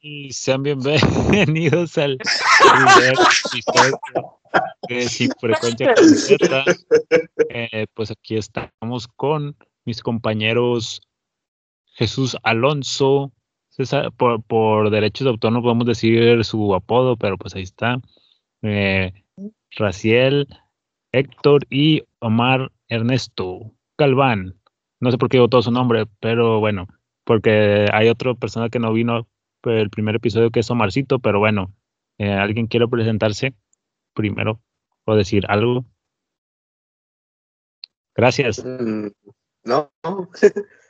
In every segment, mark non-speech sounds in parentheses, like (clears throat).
Y sean bienvenidos al primer episodio de Sin Frecuencia. Eh, pues aquí estamos con mis compañeros Jesús Alonso. Por, por derechos de autor no podemos decir su apodo, pero pues ahí está. Eh, Raciel, Héctor y Omar Ernesto Galván. No sé por qué todo su nombre, pero bueno, porque hay otra persona que no vino el primer episodio que es Omarcito, pero bueno, eh, ¿alguien quiere presentarse primero o decir algo? Gracias. Mm, no. (laughs)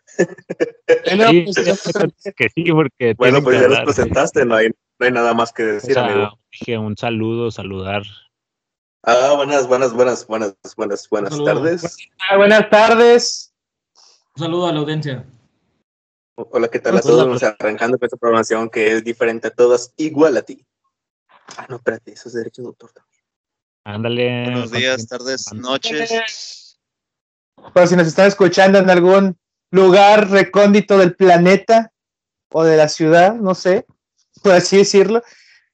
que sí, porque bueno, pues ya los presentaste, no hay, no hay nada más que decir, amigo. Dije un saludo, saludar. Ah, buenas, buenas, buenas, buenas, buenas, buenas tardes. buenas tardes. Un saludo a la audiencia. Hola, ¿qué tal a todos? arrancando con esta programación que es diferente a todas, igual a ti. Ah, no, espérate, eso es derecho de autor también. Ándale. Buenos días, tardes, noches. Pues si nos están escuchando en algún lugar recóndito del planeta o de la ciudad, no sé, por así decirlo,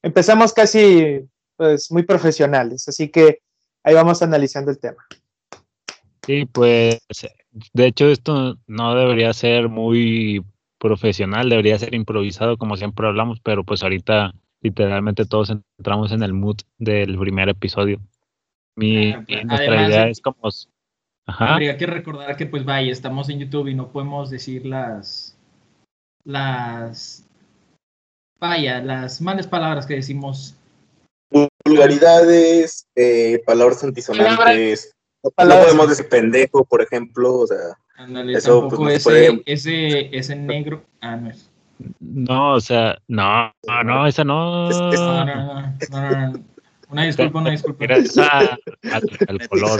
empezamos casi pues muy profesionales, así que ahí vamos analizando el tema. Sí, pues de hecho esto no debería ser muy profesional, debería ser improvisado como siempre hablamos, pero pues ahorita literalmente todos entramos en el mood del primer episodio. Mi, nuestra idea es como... Ajá. Habría que recordar que pues vaya, estamos en YouTube y no podemos decir las... las... vaya, las malas palabras que decimos. Vulgaridades, eh, palabras antisonantes. No podemos decir pendejo, por ejemplo, o sea. eso, pues, ese, ese, ese negro. Ah, no es. No, o sea, no, no, no esa no. no, no, no, no, no, Una disculpa, una disculpa. Era esa, el color.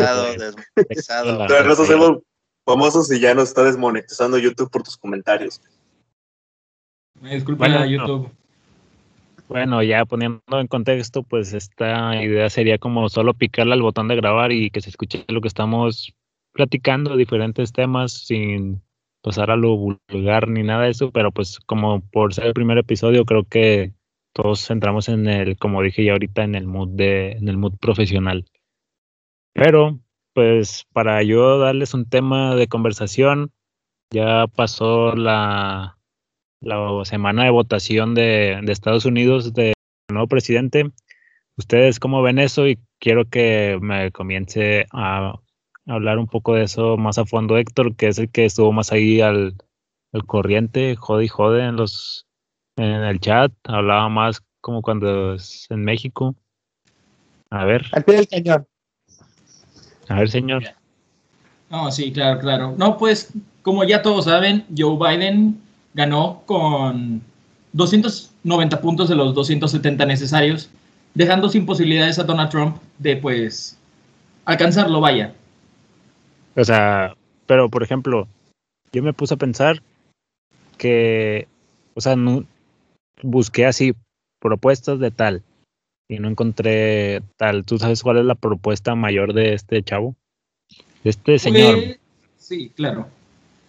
Pero nos hacemos famosos y ya nos está desmonetizando YouTube por tus comentarios. Una disculpa bueno, a YouTube. Bueno, ya poniendo en contexto, pues esta idea sería como solo picarle al botón de grabar y que se escuche lo que estamos platicando, diferentes temas, sin pasar a lo vulgar ni nada de eso, pero pues como por ser el primer episodio, creo que todos entramos en el, como dije ya ahorita, en el mood de, en el mood profesional. Pero, pues, para yo darles un tema de conversación, ya pasó la, la semana de votación de, Estados Unidos del nuevo presidente. ¿Ustedes cómo ven eso? Y quiero que me comience a hablar un poco de eso más a fondo Héctor, que es el que estuvo más ahí al, corriente, jode y en los en el chat, hablaba más como cuando es en México. A ver. Al pie del cañón. A ver, señor. No, sí, claro, claro. No, pues, como ya todos saben, Joe Biden ganó con 290 puntos de los 270 necesarios, dejando sin posibilidades a Donald Trump de pues alcanzarlo, vaya. O sea, pero por ejemplo, yo me puse a pensar que, o sea, no, busqué así propuestas de tal y no encontré tal. ¿Tú sabes cuál es la propuesta mayor de este chavo? De este señor. Pues, sí, claro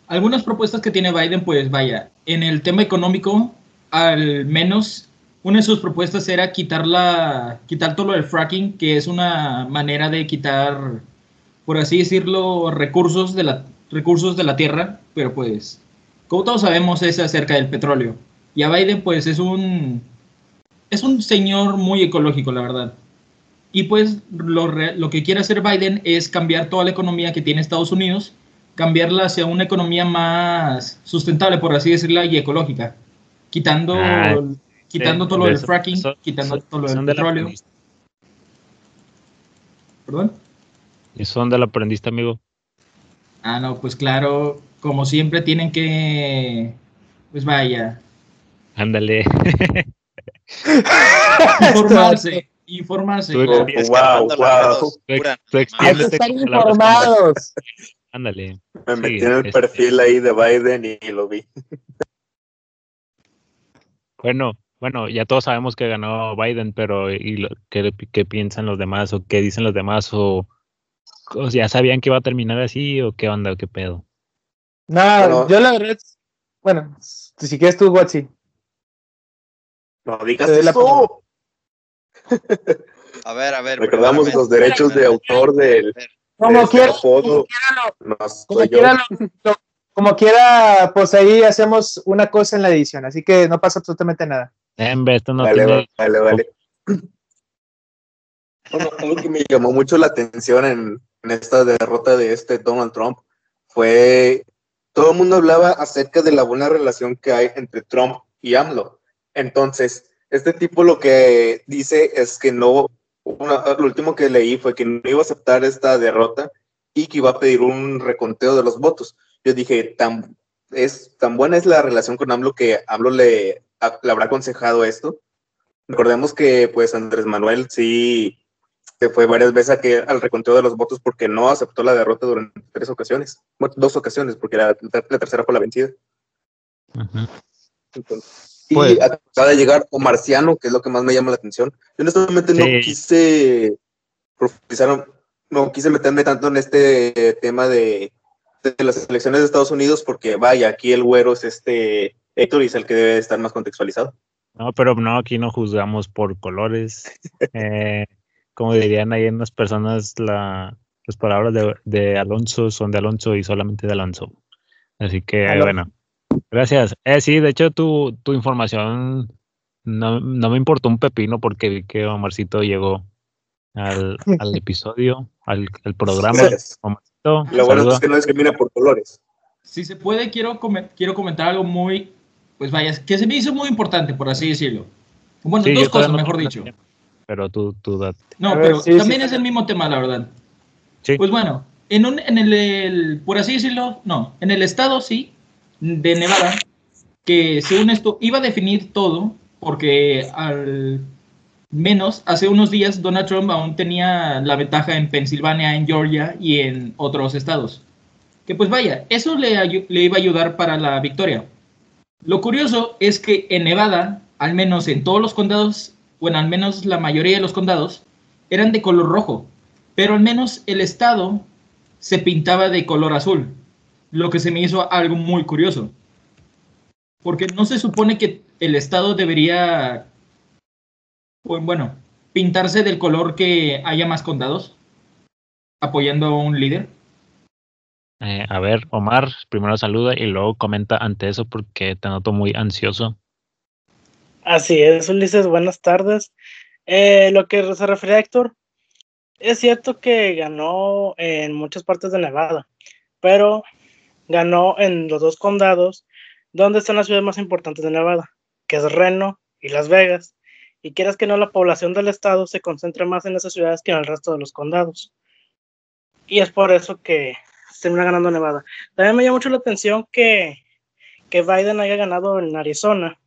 algunas propuestas que tiene Biden, pues vaya, en el tema económico, al menos una de sus propuestas era quitar, la, quitar todo lo del fracking, que es una manera de quitar, por así decirlo, recursos de la, recursos de la tierra, pero pues, como todos sabemos, es acerca del petróleo. Y a Biden, pues, es un, es un señor muy ecológico, la verdad. Y pues lo, lo que quiere hacer Biden es cambiar toda la economía que tiene Estados Unidos cambiarla hacia una economía más sustentable, por así decirlo, y ecológica, quitando, ah, quitando todo lo del fracking, quitando todo lo del petróleo. ¿Perdón? ¿Y eso dónde lo aprendiste, amigo? Ah, no, pues claro, como siempre tienen que, pues vaya. Ándale. (laughs) informarse, informarse. wow, wow. Que estar informados. Ándale. Me Sí, metí en el este- perfil ahí de Biden y lo vi. Bueno, bueno, ya todos sabemos que ganó Biden, pero ¿y lo- qué, qué piensan los demás o qué dicen los demás o, o ya sabían que iba a terminar así o qué onda o qué pedo? No, yo la verdad, bueno, si quieres tú, Watsi. No digas la eso. A ver, a ver. Recordamos los derechos de autor del Como de este quiera, como quiera, lo- No como quiera, lo- lo- como quiera, pues ahí hacemos una cosa en la edición, así que no pasa absolutamente nada. En vez, esto no vale, tiene... vale, vale. Bueno, algo que me llamó mucho la atención en, en esta derrota de este Donald Trump fue todo el mundo hablaba acerca de la buena relación que hay entre Trump y AMLO. Entonces, este tipo lo que dice es que no, una- lo último que leí fue que no iba a aceptar esta derrota y que iba a pedir un reconteo de los votos. Yo dije, tan, es, tan buena es la relación con AMLO que AMLO le, a- le habrá aconsejado esto. Recordemos que pues Andrés Manuel sí se fue varias veces a que, al reconteo de los votos porque no aceptó la derrota durante tres ocasiones, bueno, dos ocasiones, porque la, la tercera fue la vencida. Entonces, y Pues- acaba de llegar Marciano, que es lo que más me llama la atención. Yo honestamente no quise profundizar, no quise meterme tanto en este tema de, de las elecciones de Estados Unidos, porque vaya, aquí el güero es este Héctor y es el que debe estar más contextualizado. No, pero no, aquí no juzgamos por colores. (laughs) Eh, como dirían ahí en las personas, la, las palabras de, de Alonso son de Alonso y solamente de Alonso. Así que, bueno, gracias. Eh, sí, de hecho, tu, tu información no, no me importó un pepino porque vi que Omarcito llegó al, al (laughs) episodio, al, al programa. Omarcito, Lo bueno saluda. es que no discrimina por colores. Si se puede, quiero, come- quiero comentar algo muy, pues vaya, que se me hizo muy importante, por así decirlo. Bueno, Sí, dos cosas, no mejor dicho. tiempo, Pero tú, tú date. No, ver, pero sí, también sí. es el mismo tema, la verdad. Sí. Pues bueno, en, un, en el, el- por así decirlo, no, en el estado, sí, de Nevada, que según esto iba a definir todo, porque al menos hace unos días Donald Trump aún tenía la ventaja en Pensilvania, en Georgia y en otros estados. Que pues vaya, eso le, le iba a ayudar para la victoria. Lo curioso es que en Nevada, al menos en todos los condados, bueno, al menos la mayoría de los condados, eran de color rojo, pero al menos el estado se pintaba de color azul, lo que se me hizo algo muy curioso. Porque no se supone que el estado debería, pues bueno, pintarse del color que haya más condados, apoyando a un líder. Eh, a ver, Omar, primero saluda y luego comenta ante eso porque te noto muy ansioso. Así es, Ulises, buenas tardes. Eh, lo que se refiere a Héctor, es cierto que ganó en muchas partes de Nevada, pero ganó en los dos condados donde están las ciudades más importantes de Nevada, que es Reno y Las Vegas. Y quieras que no, la población del estado se concentra más en esas ciudades que en el resto de los condados. Y es por eso que se termina ganando Nevada. También me llama mucho la atención que, que Biden haya ganado en Arizona,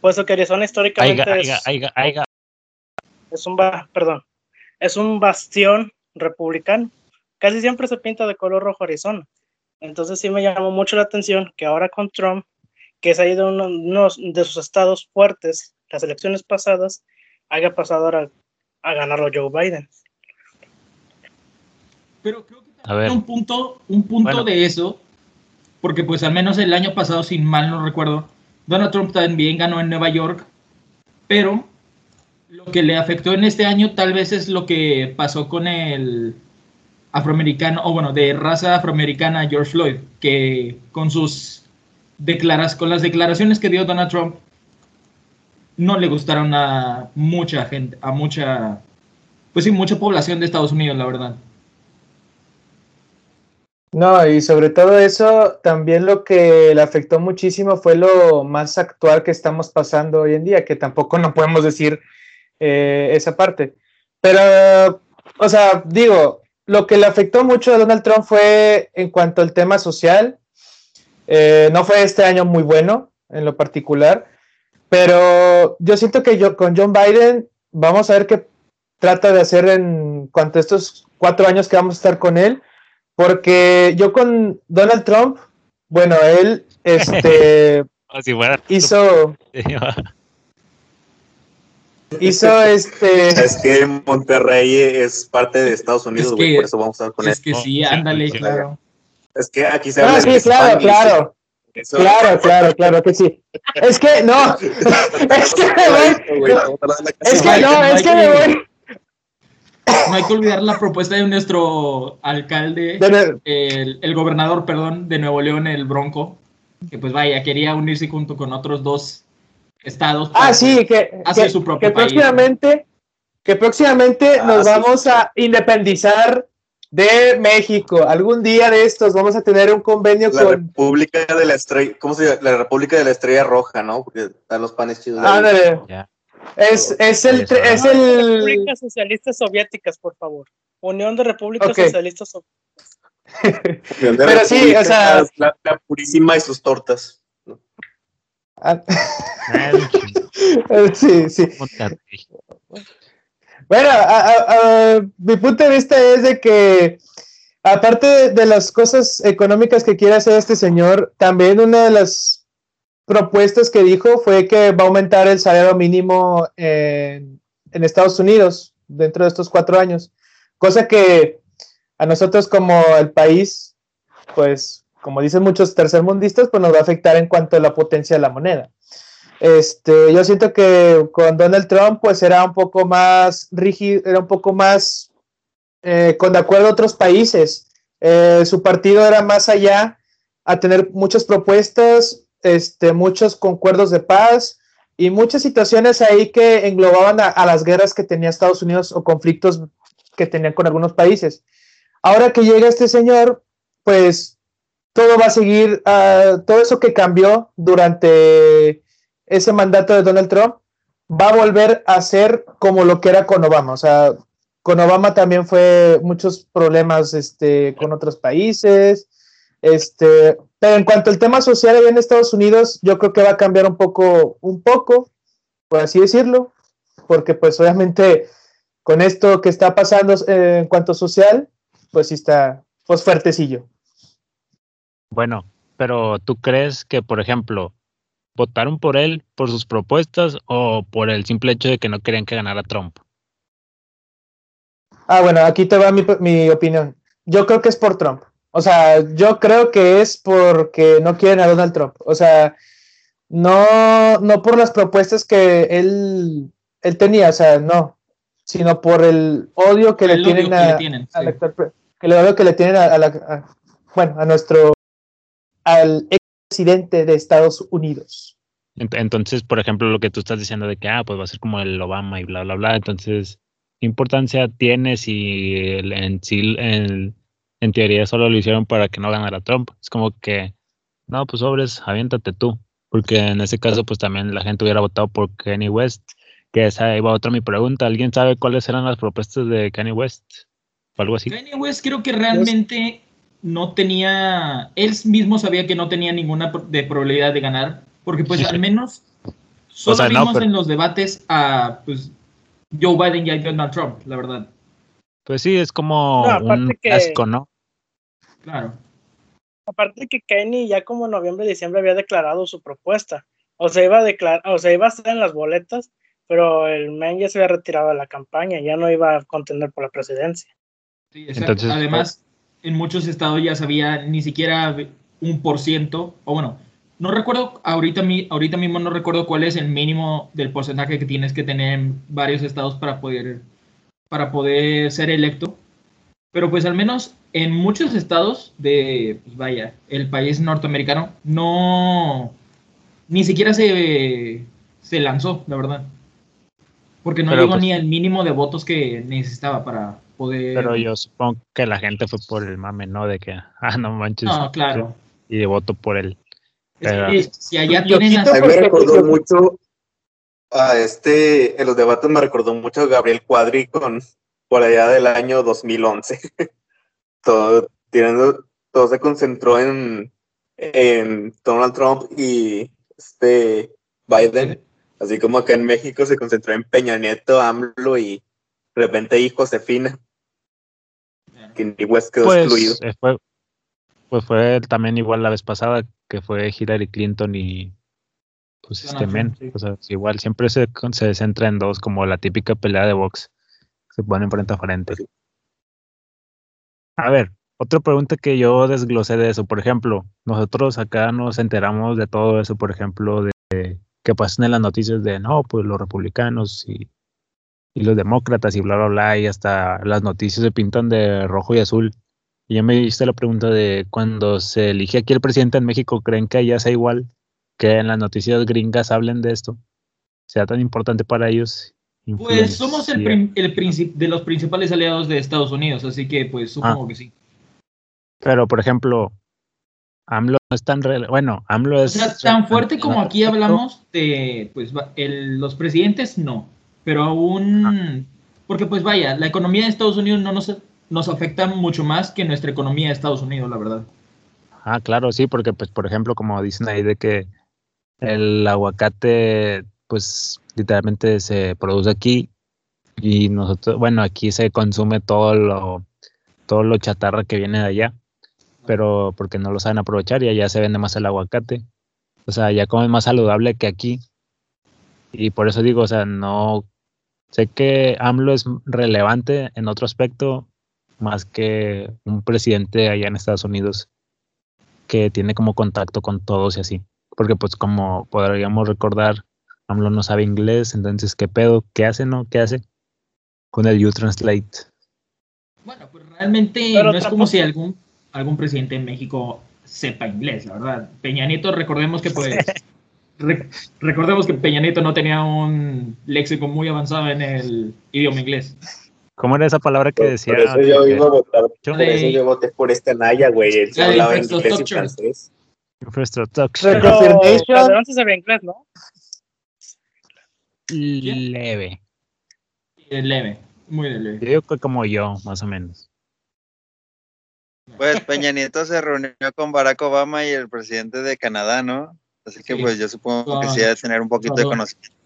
puesto que Arizona históricamente Aiga, es, aiga, aiga, aiga. es un ba- perdón, es un bastión republicano. Casi siempre se pinta de color rojo Arizona. Entonces sí me llamó mucho la atención que ahora con Trump, que es ahí de uno, uno de sus estados fuertes, las elecciones pasadas, haya pasado ahora a ganarlo Joe Biden. Pero creo que A ver. un punto, un punto Bueno. de eso, porque pues al menos el año pasado, sin mal no recuerdo, Donald Trump también ganó en Nueva York, pero lo que le afectó en este año tal vez es lo que pasó con el afroamericano, o bueno, de raza afroamericana George Floyd, que con sus declaras, con las declaraciones que dio Donald Trump, no le gustaron a mucha gente, a mucha, pues sí, mucha población de Estados Unidos, la verdad. No, y sobre todo eso, también lo que le afectó muchísimo fue lo más actual que estamos pasando hoy en día, que tampoco no podemos decir eh, esa parte. Pero, o sea, digo, lo que le afectó mucho a Donald Trump fue en cuanto al tema social. Eh, no fue este año muy bueno en lo particular, pero yo siento que yo con John Biden vamos a ver qué trata de hacer en cuanto a estos cuatro años que vamos a estar con él Porque yo con Donald Trump, bueno, él (laughs) este fuera- hizo hizo este Es que Monterrey es parte de Estados Unidos, Es güey, que- por eso vamos a estar con Es esto. que sí, ándale, sí, claro. Es que aquí se habla Ah, sí, claro, Spanish. claro, Eso- claro, claro, claro que sí. Es que no, (laughs) es que me voy, es que no, es que me voy. No hay que olvidar la propuesta de nuestro alcalde, De- el, el gobernador, perdón, de Nuevo León, el Bronco, que pues vaya, quería unirse junto con otros dos estados. Ah, sí, que, Hacia que, su propio que país. próximamente, que próximamente Ah, nos sí. vamos a independizar de México. Algún día de estos vamos a tener un convenio La con. República de la Estrella, ¿cómo se llama? La República de la Estrella Roja, ¿no? Porque están los panes chidos. Ándale. Ya. Es, es el, es No, el, Repúblicas Socialistas Soviéticas, por favor. Unión de Repúblicas Ok. Socialistas Soviéticas. Pero sí, o sea- La, la purísima y sus tortas. Ah, (laughs) sí, sí. Bueno, a- a- a- mi punto de vista es de que, aparte de las cosas económicas que quiere hacer este señor, también una de las propuestas que dijo fue que va a aumentar el salario mínimo en, en Estados Unidos dentro de estos cuatro años, cosa que a nosotros como el país, pues, como dicen muchos tercermundistas, pues nos va a afectar en cuanto a la potencia de la moneda. Este, yo siento que con Donald Trump, pues era un poco más rígido, era un poco más eh, con de acuerdo a otros países. Eh, su partido era más allá a tener muchas propuestas, este, muchos concuerdos de paz y muchas situaciones ahí que englobaban a, a las guerras que tenía Estados Unidos o conflictos que tenían con algunos países. Ahora que llega este señor, pues todo va a seguir, ah, todo eso que cambió durante ese mandato de Donald Trump va a volver a ser como lo que era con Obama. O sea, con Obama también fue muchos problemas este, con otros países. Este, pero en cuanto al tema social allá en Estados Unidos, yo creo que va a cambiar un poco, un poco, por así decirlo, porque pues obviamente con esto que está pasando eh, en cuanto social, pues sí está pues fuertecillo. Bueno, pero ¿tú crees que, por ejemplo, votaron por él por sus propuestas o por el simple hecho de que no querían que ganara Trump? Ah, bueno, aquí te va mi, mi opinión. Yo creo que es por Trump. O sea, yo creo que es porque no quieren a Donald Trump. O sea, no, no por las propuestas que él, él tenía, o sea, no, sino por el odio que El le odio tienen que a, le tienen, sí. pre- que le odio que le tienen a, a la, a- bueno, a nuestro, al expresidente de Estados Unidos. Ent- Entonces, por ejemplo, lo que tú estás diciendo de que, ah, pues va a ser como el Obama y bla, bla, bla. Entonces, ¿qué importancia tiene si el- en sí, el- en teoría, solo lo hicieron para que no ganara Trump? Es como que, no, pues sobres, aviéntate tú. Porque en ese caso, pues también la gente hubiera votado por Kanye West. Que esa iba otra mi pregunta. ¿Alguien sabe cuáles eran las propuestas de Kanye West? O algo así. Kanye West creo que realmente no tenía, él mismo sabía que no tenía ninguna de probabilidad de ganar, porque pues al menos solo sea, no, vimos pero- en los debates a pues Joe Biden y a Donald Trump, la verdad. Pues sí, es como No, un que- clásico, ¿no? Claro. Aparte que Kenny ya como en noviembre, diciembre había declarado su propuesta. O sea, iba a declarar, o sea, iba a estar en las boletas, pero el men ya se había retirado de la campaña, ya no iba a contender por la presidencia. Sí, exacto. Entonces, Además, en muchos estados ya sabía ni siquiera un por ciento, o bueno, no recuerdo, ahorita, ahorita mismo no recuerdo cuál es el mínimo del porcentaje que tienes que tener en varios estados para poder, para poder ser electo. Pero pues al menos en muchos estados de, pues vaya, el país norteamericano, no, ni siquiera se, se lanzó, la verdad. Porque no Pero, llegó pues- ni al mínimo de votos que necesitaba para poder... Pero yo supongo que la gente fue por el mame, ¿no? De que, (laughs) ah, no manches. No, claro. Y de voto por él. Es Pero- que si allá tienen A mí me recordó mucho a este, en los debates me recordó mucho a Gabriel Cuadri con por allá del año 2011. (laughs) todo, tirando, todo se concentró en, en Donald Trump y este Biden, así como acá en México se concentró en Peña Nieto, AMLO y de repente ahí Josefina, West quedó Pues, excluido. eh, fue, pues fue también igual la vez pasada que fue Hillary Clinton y pues este men. Sí. O sea, igual siempre se, se centra en dos, como la típica pelea de box. Se ponen frente a frente. Sí. A ver, otra pregunta que yo desglosé de eso. Por ejemplo, nosotros acá nos enteramos de todo eso, por ejemplo, de que pasan en las noticias de no, pues los republicanos y, y los demócratas y bla, bla, bla, y hasta las noticias se pintan de rojo y azul. Y yo me hice la pregunta de cuando se elige aquí el presidente en México, ¿creen que allá sea igual? Que en las noticias gringas hablen de esto. ¿Sea tan importante para ellos? Pues somos el, prin- el de los principales aliados de Estados Unidos, así que pues Ah. supongo que sí. Pero, por ejemplo, AMLO no es tan... Bueno, AMLO O es... sea, tan fuerte como aquí hablamos de pues el- los presidentes, no. Pero aún, porque pues vaya, la economía de Estados Unidos no nos, nos afecta mucho más que nuestra economía de Estados Unidos, la verdad. Ah, claro, sí, porque pues por ejemplo, como dicen ahí de que el aguacate pues literalmente se produce aquí y nosotros, bueno, aquí se consume todo lo todo lo chatarra que viene de allá, pero porque no lo saben aprovechar y allá se vende más el aguacate. O sea, ya comen más saludable que aquí. Y por eso digo, o sea, no sé que AMLO es relevante en otro aspecto más que un presidente allá en Estados Unidos que tiene como contacto con todos y así. Porque pues como podríamos recordar, AMLO no sabe inglés, entonces ¿qué pedo? ¿Qué hace, no? ¿Qué hace? Con el U-Translate. Bueno, pues realmente Pero no es como si algún, algún presidente en México sepa inglés, la verdad. Peña Nieto, recordemos que pues... (laughs) re- recordemos que Peña Nieto no tenía un léxico muy avanzado en el idioma inglés. ¿Cómo era esa palabra que decía? por eso yo iba a votar, Yo- por eso yo voté por esta Naya, güey. Él se hablaba inglés y francés. Infrastructure Pero se ve inglés, ¿no? leve. Eh, Leve, muy de leve. Yo digo que como yo, más o menos. Pues Peña Nieto se reunió con Barack Obama y el presidente de Canadá, ¿no? Así que Sí. pues yo supongo que sí debe tener un poquito de con- conocimiento.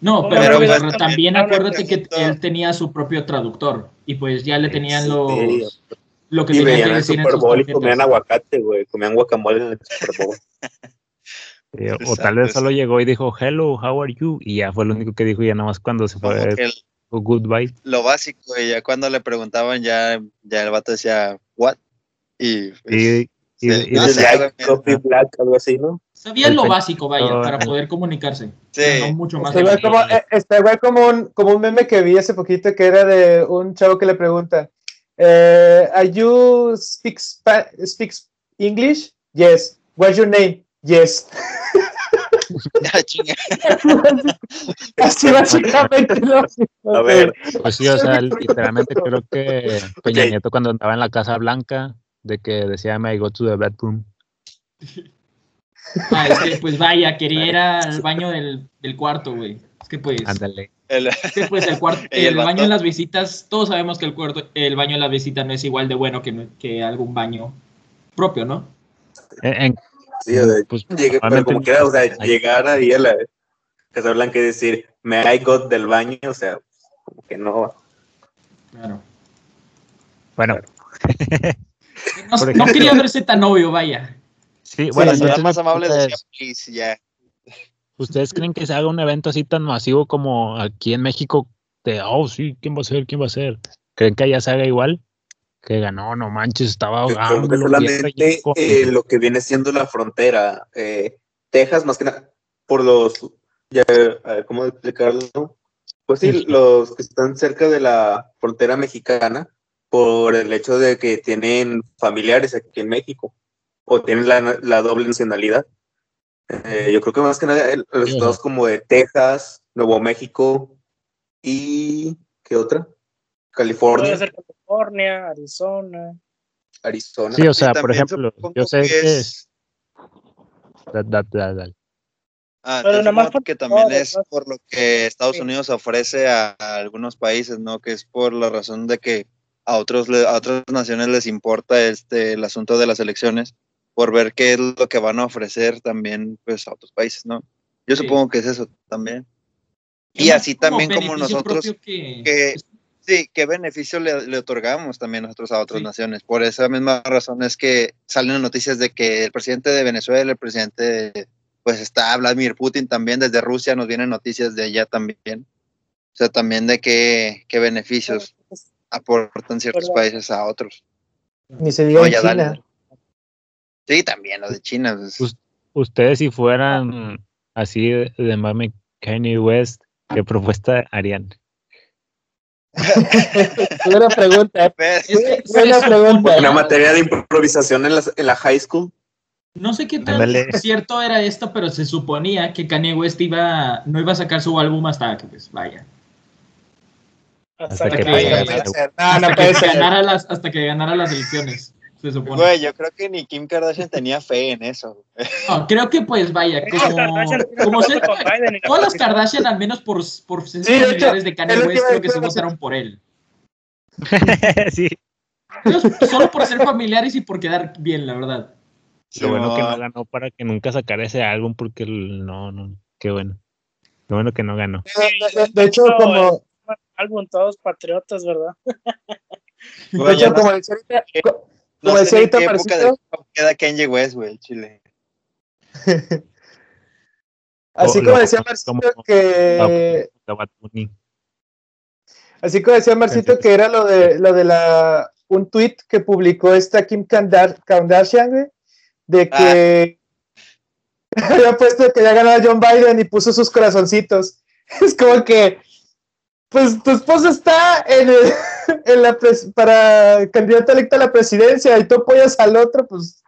No, Pero, pero, pues, pero también también acuérdate que él tenía su propio traductor y pues ya le tenían los lo que Y tenía que el decir en Super Bowl y comían aguacate, güey. Comían guacamole en el Super Bowl. (laughs) Eh, o Exacto, tal vez solo llegó y dijo, hello, how are you? Y ya fue lo único que dijo y ya nada más cuando se fue, el- oh, goodbye. lo básico y ya cuando le preguntaban ya, ya el vato decía, what? Y, pues, Y, y- sí, y- no Y sé, Black, realmente. Coffee Black, algo así, ¿no? Sabían lo básico, vaya, para poder comunicarse. Sí. no mucho más. Está igual allá. como, eh, está igual como un, como un meme que vi hace poquito que era de un chavo que le pregunta, eh, ¿Are you speak, Spa- speaks English? Yes. What's your name? Yes. (laughs) (laughs) Así básicamente. A ver, Pues sí, o sea, literalmente creo que Peña. Nieto cuando andaba en la Casa Blanca, de que decía, me go to the bedroom. (laughs) Ah, es que, pues vaya, (laughs) quería ir al baño del, del cuarto, güey. Es que pues, Ándale. El- es que, pues el cuarto, (laughs) Y el el, baño en las visitas, todos sabemos que el cuarto, el baño en las visitas no es igual de bueno que, que algún baño propio, ¿no? En- en- sí, o sea, pues, llegué, pero como quiera, o sea, llegar ahí a la Casa Blanca y decir, me I got del baño, o sea, como que no. Claro. Bueno, (laughs) No, quería verse tan obvio, vaya. Sí, bueno, ciudad entonces, más amable decía, ustedes, please, ya. ¿ustedes creen que se haga un evento así tan masivo como aquí en México? De, oh, sí, ¿quién va a ser? ¿Quién va a ser? ¿Creen que allá se haga igual? Que ganó, no manches, estaba Yo creo ahogando. que solamente eh, lo que viene siendo la frontera, eh, Texas, más que nada, por los, ya, a ver, ¿cómo explicarlo? Pues sí, Sí. los que están cerca de la frontera mexicana, por el hecho de que tienen familiares aquí en México, o tienen la, la doble nacionalidad. Eh, yo creo que más que nada el- los Sí, estados como de Texas, Nuevo México y ¿qué otra? Puede California, ser California, Arizona. Arizona. Sí, o sea, por ejemplo, yo sé que es- Da- da- da- da- Ah, Pero nada más supongo por que también todo, es ¿no? por lo que Estados Sí. Unidos ofrece a, a algunos países, ¿no? Que es por la razón de que a otros le- a otras naciones les importa este el asunto de las elecciones por ver qué es lo que van a ofrecer también pues a otros países, ¿no? Yo Sí. supongo que es eso también. Y así como también como nosotros que- que Sí, qué beneficio le, le otorgamos también nosotros a otras Sí. naciones. Por esa misma razón es que salen noticias de que el presidente de Venezuela, el presidente, de- pues está Vladimir Putin también, desde Rusia nos vienen noticias de allá también. O sea, también de qué, qué beneficios aportan ciertos países a otros. Ni se diga No, en China. dale. Sí, también los de China. pues, Pues- Ustedes si fueran así de, mame Kanye West, ¿qué propuesta harían? (laughs) Buena (laughs) pregunta. pues, Es que Buena pregunta. suponía- Una materia de improvisación en la, en la high school. No sé qué tan cierto era esto, pero se suponía que Kanye West iba, no iba a sacar su álbum hasta que, pues, vaya, Hasta Hasta que que ganara las, hasta que ganara las elecciones, se supone. Güey, yo creo que ni Kim Kardashian tenía fe en eso. (laughs) No, creo que, pues, vaya, como, como y todas las Kardashian. Al menos por, por ser Sí, de hecho, familiares de Kanye West, creo que decir. votaron por él. (laughs) sí, solo por ser familiares y por quedar bien, la verdad. lo bueno que no ganó para que nunca sacara ese álbum porque no, no, qué bueno. Qué bueno que no ganó. De, de- de hecho, No, como, álbum todos patriotas, ¿verdad? (laughs) de hecho, como decía ahorita, No como sé decía en qué época de queda Kanye West, güey, Chile. (laughs) así como decía Marcito que. Así como decía Marcito que era lo de lo de la un tweet que publicó esta Kim Kardashian, güey, de que (laughs) había puesto que ya ganaba John Biden y puso sus corazoncitos. (laughs) Es como que pues tu esposo está en, el- (laughs) en la para candidato electo a la presidencia y tú apoyas al otro, pues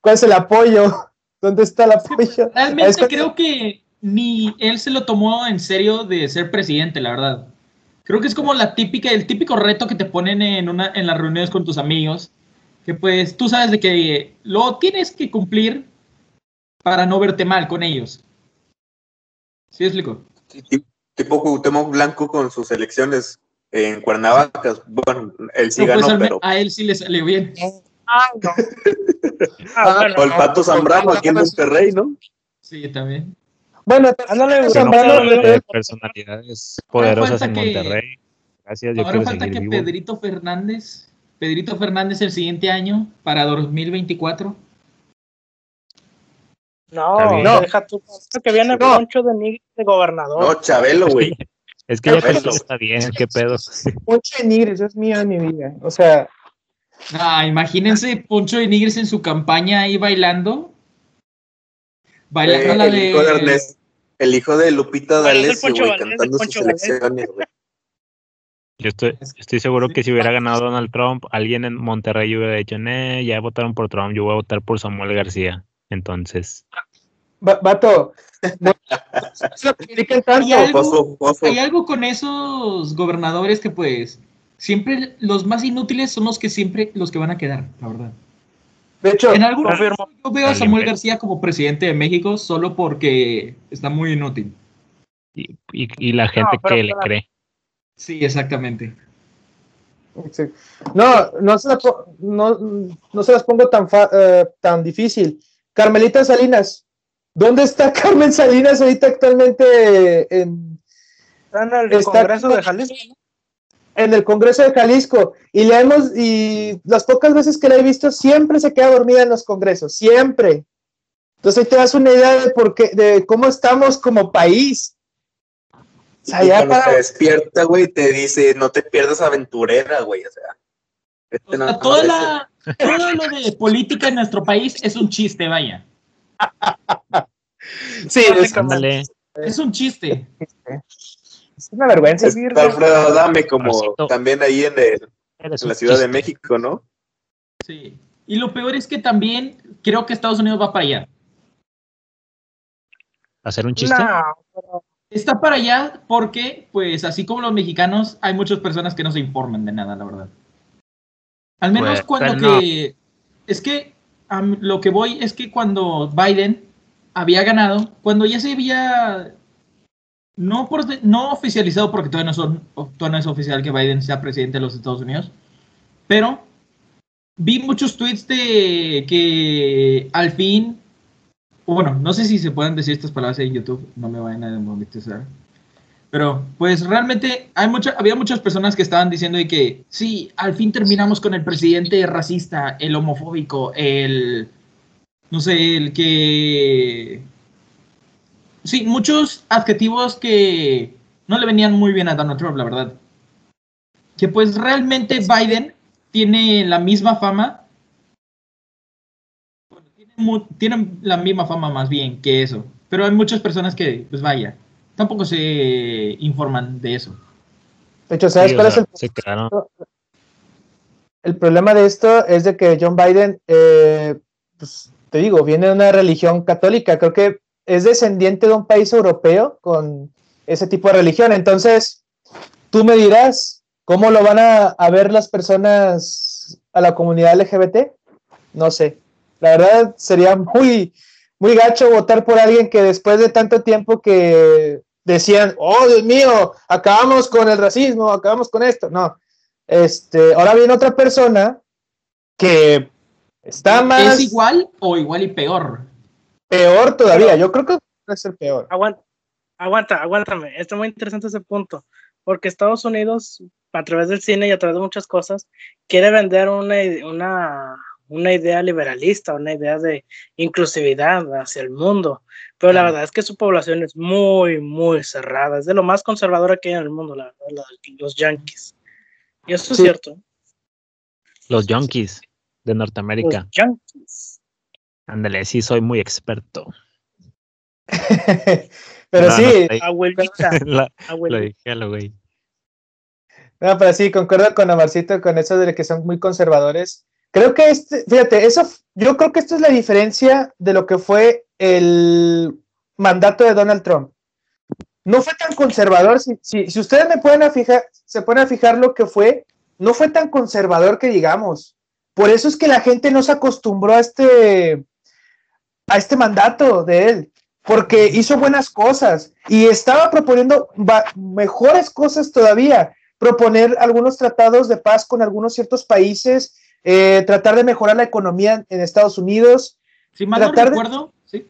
¿cuál es el apoyo? (laughs) ¿Dónde está el apoyo? Realmente que- creo que ni él se lo tomó en serio de ser presidente, la verdad. Creo que es como la típica, el típico reto que te ponen en una, en las reuniones con tus amigos, que pues tú sabes de que lo tienes que cumplir para no verte mal con ellos. ¿Sí explico? Ti- Tipo Cuauhtémoc Blanco con sus elecciones en Cuernavaca. Bueno, él sí Pero, pues, ganó, pero. a él sí le salió bien. Ah, no. (laughs) Ah, bueno, O el no. Pato Zambrano aquí en Monterrey, ¿no? Sí, también. Bueno, Ándale, Zambrano, no, no, no, de- de personalidades poderosas en que- Monterrey. Gracias, yo Ahora falta que vivo. Pedrito Fernández, Pedrito Fernández el siguiente año, para 2024. Está No. No. deja tú. Que viene No. Poncho de de gobernador. No, Chabelo, güey. (laughs) Es que ya Pedro está bien, qué pedo. (laughs) Poncho de Nigris es mío en mi vida. O sea, Ah, imagínense Poncho de Nigris en su campaña ahí bailando. Bailando Eh, la el de. hijo de Ernest- el hijo de Lupita D'Alessio, güey, Valdés, cantando sus elecciones, güey. Yo estoy, estoy seguro que si hubiera ganado Donald Trump, alguien en Monterrey hubiera dicho, "Nee, ya votaron por Trump, yo voy a votar por Samuel García. Entonces, va- vato, algo-. Hay algo con esos gobernadores que, pues, siempre los más inútiles son los que siempre los que van a quedar, la verdad. De hecho, En algún Confirmo. caso, yo veo a Samuel. García como presidente de México solo porque está muy inútil. y, y- y la gente pero que le cree. Sí, exactamente. Sí. No, no se, la no, no se las pongo tan, fa- eh, tan difícil. Carmelita Salinas. ¿Dónde está (laughs) Carmen Salinas ahorita actualmente en, Está en el Está- Congreso de Jalisco. en el Congreso de Jalisco? Y le hemos, y las pocas veces que la he visto, siempre se queda dormida en los congresos, siempre. Entonces ahí te das una idea de por qué, de cómo estamos como país. O sea, Y ya cuando para- te despierta, güey, te dice, no te pierdas aventurera, güey. O sea, este O sea, nada toda la, todo lo de política en nuestro país es un chiste, vaya. Sí, es, Es un chiste. es una vergüenza. es Alfredo Adame, como Marcito. también ahí en, el- eres en la Ciudad de. México, ¿no? Sí. Y lo peor es que también creo que Estados Unidos va para allá. ¿Hacer un chiste? No, pero Está para allá porque, pues, así como los mexicanos, hay muchas personas que no se informan de nada, la verdad. Al menos Pues, cuando que... Es que lo que voy es que cuando Biden había ganado, cuando ya se había... No, no oficializado porque todavía no, son, todavía no es oficial que Biden sea presidente de los Estados Unidos, pero vi muchos tweets de que al fin bueno, no sé si se pueden decir estas palabras en YouTube, no me vayan a demonetizar. Pero, pues realmente hay mucha, había muchas personas que estaban diciendo de que sí, al fin terminamos con el presidente racista, el homofóbico, el, no sé, el que... Sí, muchos adjetivos que no le venían muy bien a Donald Trump, la verdad. Que pues realmente Biden tiene la misma fama. Bueno, tiene, la misma fama más bien que eso. Pero hay muchas personas que, pues vaya, tampoco se informan de eso. De hecho, ¿sabes cuál es el, el problema de esto? Es de que John Biden, eh, pues te digo, viene de una religión católica. Creo que es descendiente de un país europeo con ese tipo de religión. Entonces, tú me dirás, ¿cómo lo van a, ver las personas a la comunidad LGBT? No sé. La verdad sería muy, muy gacho votar por alguien que después de tanto tiempo que decían, oh Dios mío, acabamos con el racismo, acabamos con esto. No. Este, ahora viene otra persona que está más. ¿Es igual o igual y peor? Peor todavía, yo creo que puede ser peor. Aguanta, aguanta, aguántame. Está muy interesante ese punto, porque Estados Unidos, a través del cine y a través de muchas cosas, quiere vender una, una, una idea liberalista, una idea de inclusividad hacia el mundo. Pero la verdad es que su población es muy, muy cerrada. Es de lo más conservadora que hay en el mundo, la verdad, los yankees. Y eso es cierto. Los yankees de Norteamérica. Los yankees. Ándale, sí, soy muy experto. (laughs) pero sí, abuelita. (laughs) Lo dije lo güey. No, pero sí, concuerdo con Amarcito con eso de que son muy conservadores. Creo que este, fíjate, eso, yo creo que esto es la diferencia de lo que fue el mandato de Donald Trump. No fue tan conservador, si, si, ustedes me pueden fijar, se pueden fijar lo que fue, no fue tan conservador que digamos. Por eso es que la gente no se acostumbró a este, a este mandato de él porque hizo buenas cosas y estaba proponiendo mejores cosas todavía, proponer algunos tratados de paz con algunos ciertos países, eh, tratar de mejorar la economía en Estados Unidos. Si mal no recuerdo, sí.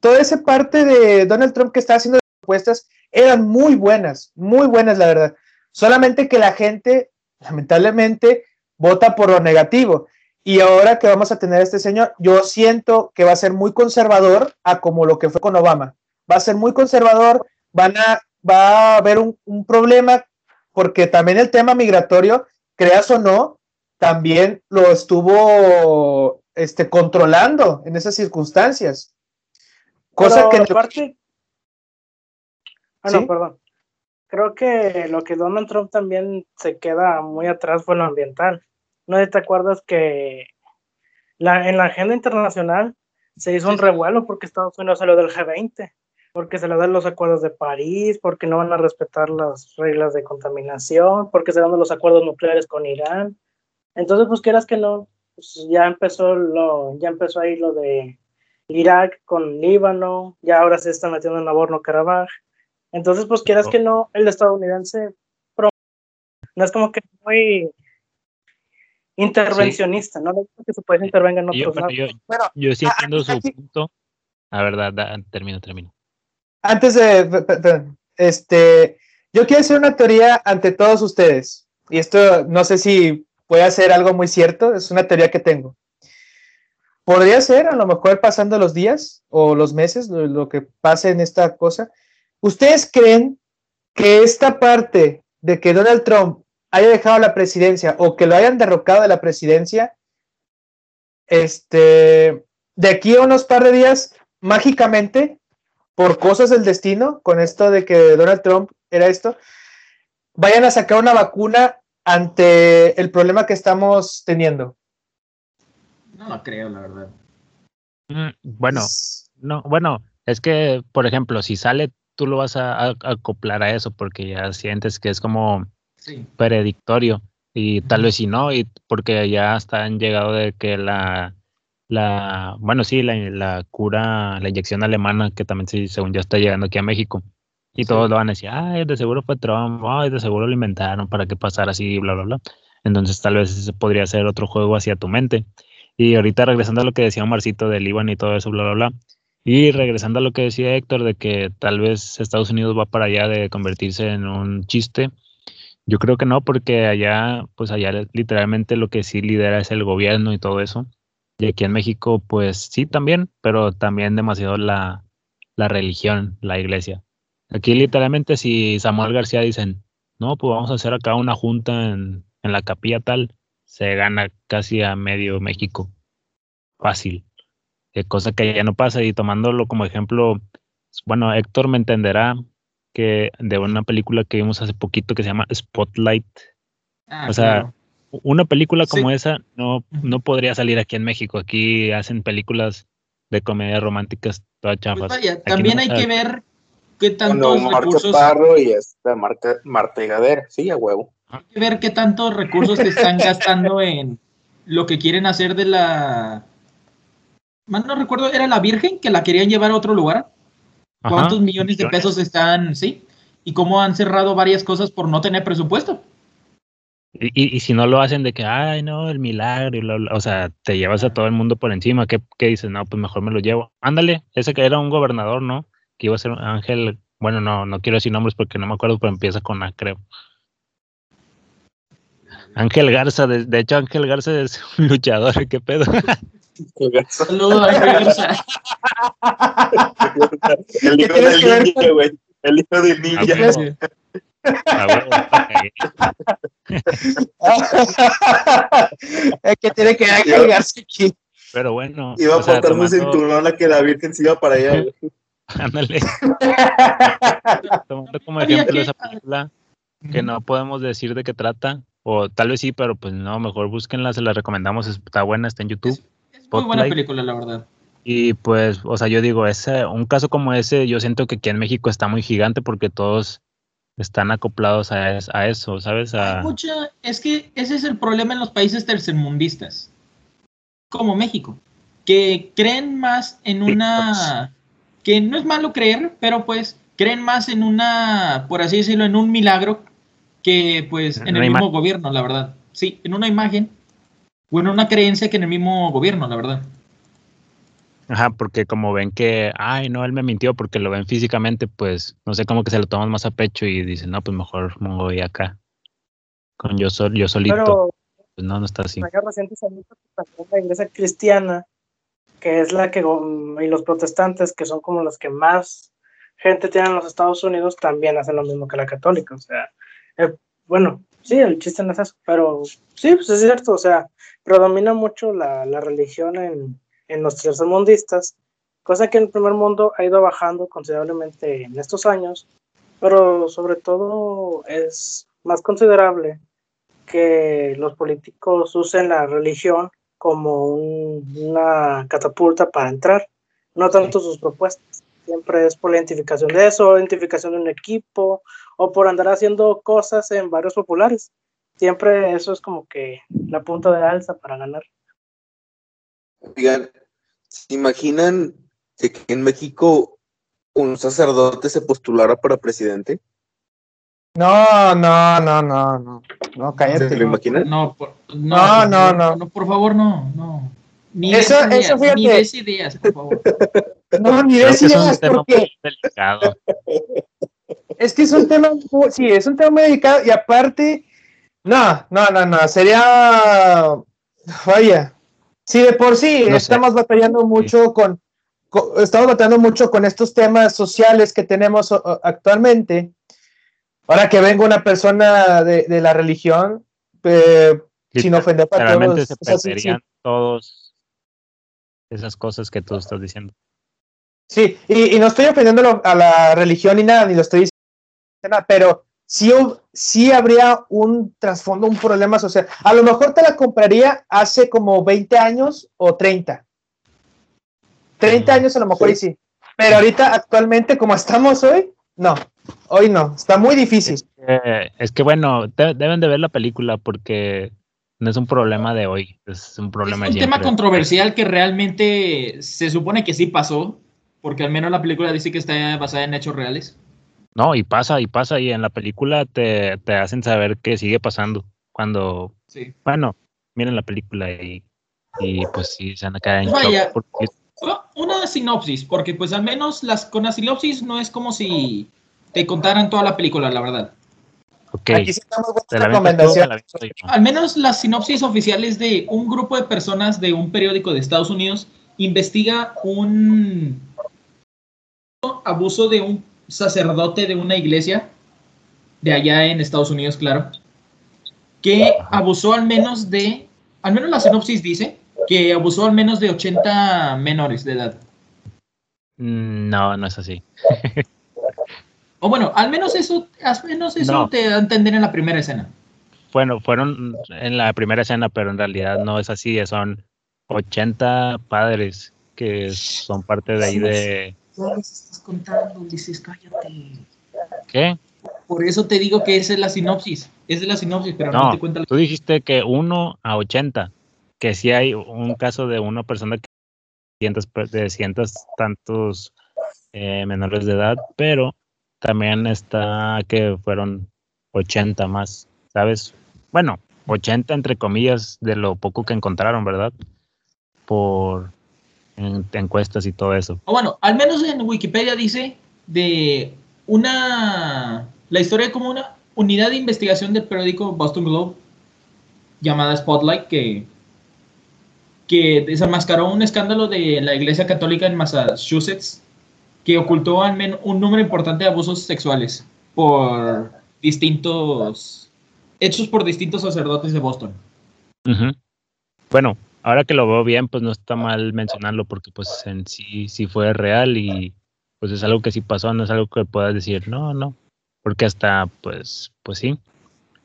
toda esa parte de Donald Trump que está haciendo propuestas eran muy buenas, muy buenas, la verdad. Solamente que la gente, lamentablemente, vota por lo negativo. Y ahora que vamos a tener a este señor, yo siento que va a ser muy conservador a como lo que fue con Obama. Va a ser muy conservador, van a, va a haber un, problema porque también el tema migratorio, creas o no, también lo estuvo este, controlando en esas circunstancias. Cosa que... Aparte... Ah, no, perdón. Creo que lo que Donald Trump también se queda muy atrás fue lo ambiental no sé si te acuerdas que la, en la agenda internacional se hizo un revuelo porque Estados Unidos salió del G20, porque se le dan los acuerdos de París, porque no van a respetar las reglas de contaminación, porque se dan los acuerdos nucleares con Irán. Entonces, pues quieras que no, pues, ya empezó lo, ya empezó ahí lo de Irak con Líbano, ya ahora se está metiendo en Nagorno-Karabaj. Entonces, pues quieras que no, el estadounidense no es como que muy intervencionista, no que se puede intervenir en otros yo, Yo, yo, sí entiendo su punto. A verdad, termino, termino. Antes de, este, yo quiero hacer una teoría ante todos ustedes. Y esto no sé si puede ser algo muy cierto, es una teoría que tengo. Podría ser, a lo mejor pasando los días o los meses, lo, lo que pase en esta cosa. ¿Ustedes creen que esta parte de que Donald Trump haya dejado la presidencia o que lo hayan derrocado de la presidencia, este, de aquí a unos par de días, mágicamente, por cosas del destino, con esto de que Donald Trump era esto, vayan a sacar una vacuna ante el problema que estamos teniendo. No lo creo, la verdad. Mm, bueno, no, bueno, es que, por ejemplo, si sale, tú lo vas a acoplar a eso porque ya sientes que es como predictorio. Y tal vez si no, y porque ya han llegado de que la, la bueno, sí, la, la, cura, la inyección alemana, que también sí, según ya está llegando aquí a México. Y todos lo van a decir, ay, de seguro fue Trump, ay, de seguro lo inventaron para que pasara así, bla, bla, bla. Entonces tal vez ese podría ser otro juego hacia tu mente. Y ahorita regresando a lo que decía Marcito del Iván y todo eso, bla, bla, bla. Y regresando a lo que decía Héctor, de que tal vez Estados Unidos va para allá de convertirse en un chiste, yo creo que no, porque allá, pues allá literalmente lo que sí lidera es el gobierno y todo eso. Y aquí en México, pues sí también, pero también demasiado la, la religión, la iglesia. Aquí literalmente si Samuel García dicen, no, pues vamos a hacer acá una junta en, en la capilla tal, se gana casi a medio México. Fácil. Eh, cosa que ya no pasa y tomándolo como ejemplo, bueno, Héctor me entenderá que de una película que vimos hace poquito que se llama Spotlight. Ah, o sea, claro. Una película como Sí. esa no, no podría salir aquí en México. Aquí hacen películas de comedias románticas todas Pues chafas. vaya, también no hay sabe. que ver qué tantos recursos, Chaparro y esta Marta, Marta Higadera. Sí, a huevo. hay que ver qué tantos recursos se están (laughs) gastando en lo que quieren hacer de la. Más no recuerdo, era la Virgen que la querían llevar a otro lugar. Ajá, ¿Cuántos millones de pesos están, sí? Y cómo han cerrado varias cosas por no tener presupuesto. Y, y, y si no lo hacen de que, ay, no, el milagro, y bla, bla", o sea, te llevas a todo el mundo por encima, ¿qué, qué dices? No, pues mejor me lo llevo. Ándale, ese que era un gobernador, ¿no? Que iba a ser Ángel, bueno, no, no quiero decir nombres porque no me acuerdo, pero empieza con A, creo. Ángel Garza, de, de hecho Ángel Garza es (laughs) un luchador, ¿qué pedo? Saludos Ángel Garza. (laughs) El ¿Qué hijo del ninja, güey. El hijo del ninja. Ah. (laughs) Es que tiene que agregarse aquí. Pero bueno, Iba a su tomando- cinturón a que la Virgen se iba para allá, (laughs) ándale. (laughs) Tomando como ejemplo que- esa película, que no podemos decir de qué trata, o tal vez sí, pero pues no, mejor búsquenla, se la recomendamos, está buena, está en YouTube. Es muy buena película, la verdad. Y pues, o sea, yo digo, ese, un caso como ese, yo siento que aquí en México está muy gigante porque todos están acoplados a, es- a eso, ¿sabes? A, mucha, es que ese es el problema en los países tercermundistas, como México, que creen más en una, que no es malo creer, pero pues creen más en una, por así decirlo, en un milagro que pues en Una el mismo gobierno, la verdad. Sí, en una imagen o en una creencia que en el mismo gobierno, la verdad. Ajá, porque como ven que, ay, no, él me mintió porque lo ven físicamente, pues, no sé, como que se lo toman más a pecho y dicen, no, pues mejor me voy acá. Con yo, sol, yo solito. Pero Pues no, no está así. años recientes que la iglesia cristiana, que es la que, y los protestantes, que son como los que más gente tienen en los Estados Unidos, también hacen lo mismo que la católica. O sea, eh, bueno, sí, el chiste no es eso, pero sí, pues es cierto, o sea, predomina mucho la, la religión en, en los tercermundistas, cosa que en el primer mundo ha ido bajando considerablemente en estos años, pero sobre todo es más considerable que los políticos usen la religión como un- una catapulta para entrar, no tanto sus propuestas. Siempre es por la identificación de eso, identificación de un equipo o por andar haciendo cosas en barrios populares. Siempre eso es como que la punta de alza para ganar. Oigan, ¿se imaginan que en México un sacerdote se postulara para presidente? No, no, no, no, no. No, ¿Se cállate. lo imaginan? No, por, No, no, no. Por favor, no, no. Ni Eso- des ideas, eso, fíjate. ni des ideas, por favor. No, ni Creo que es un decías tema porque delicado. es que es un tema, muy- sí, es un tema muy delicado y aparte, no, no, no, no, sería, vaya, si de por sí No sé. estamos batallando mucho con, con- estamos batallando mucho con estos temas sociales que tenemos o- actualmente, ahora que venga una persona de, de la religión, eh, sin ofender para todos, se sea, sí, sí. perderían todos esas cosas que tú estás diciendo. Sí, y, y no estoy ofendiendo a la religión ni nada, ni lo estoy diciendo pero sí, habría un trasfondo, un problema social. A lo mejor te la compraría hace como 20 años o 30. 30 Mm, años a lo mejor sí. y sí. Pero ahorita, actualmente, como estamos hoy, no. Hoy no. Está muy difícil. Es que bueno, de- deben de ver la película porque no es un problema de hoy, es un problema Es un tema controversial que realmente se supone que sí pasó, porque al menos la película dice que está basada en hechos reales. No, y pasa, y pasa, y en la película te, te hacen saber que sigue pasando. Cuando, Sí. bueno, miren la película y, y pues sí, se van a en Vaya. shock porque Una sinopsis, porque pues al menos las, con la sinopsis no es como si te contaran toda la película, la verdad. Ok. Aquí sí tenemos ¿Te buenas la avientas tú o me la recomendaciones. aviento yo? Al menos las sinopsis oficiales de un grupo de personas de un periódico de Estados Unidos investiga un abuso de un sacerdote de una iglesia de allá en Estados Unidos, claro, que abusó al menos de, al menos la sinopsis dice que abusó al menos de 80 menores de edad. Mm, No, no es así. O bueno, al menos eso, al menos eso No. te da a entender en la primera escena. Bueno, fueron en la primera escena, pero en realidad no es así. Son 80 padres que son parte de ahí de... No les estás contando, dices, cállate. ¿Qué? Por eso te digo que esa es la sinopsis. Esa es la sinopsis, pero no, No, te cuenta la... tú dijiste que 1 a 80, que sí hay un caso de una persona que cientos, de cientos tantos eh, menores de edad, pero también está que fueron 80 más, ¿sabes? Bueno, 80 entre comillas de lo poco que encontraron, ¿verdad? Por en- encuestas y todo eso. O bueno, al menos en Wikipedia dice de una... La historia como una unidad de investigación del periódico Boston Globe llamada Spotlight que, que desenmascaró un escándalo de la Iglesia Católica en Massachusetts que ocultó al menos un número importante de abusos sexuales por distintos hechos por distintos sacerdotes de Boston. Bueno, ahora que lo veo bien, pues no está mal mencionarlo porque pues en sí sí fue real y pues es algo que sí pasó, no es algo que puedas decir, no, no, porque hasta pues pues sí,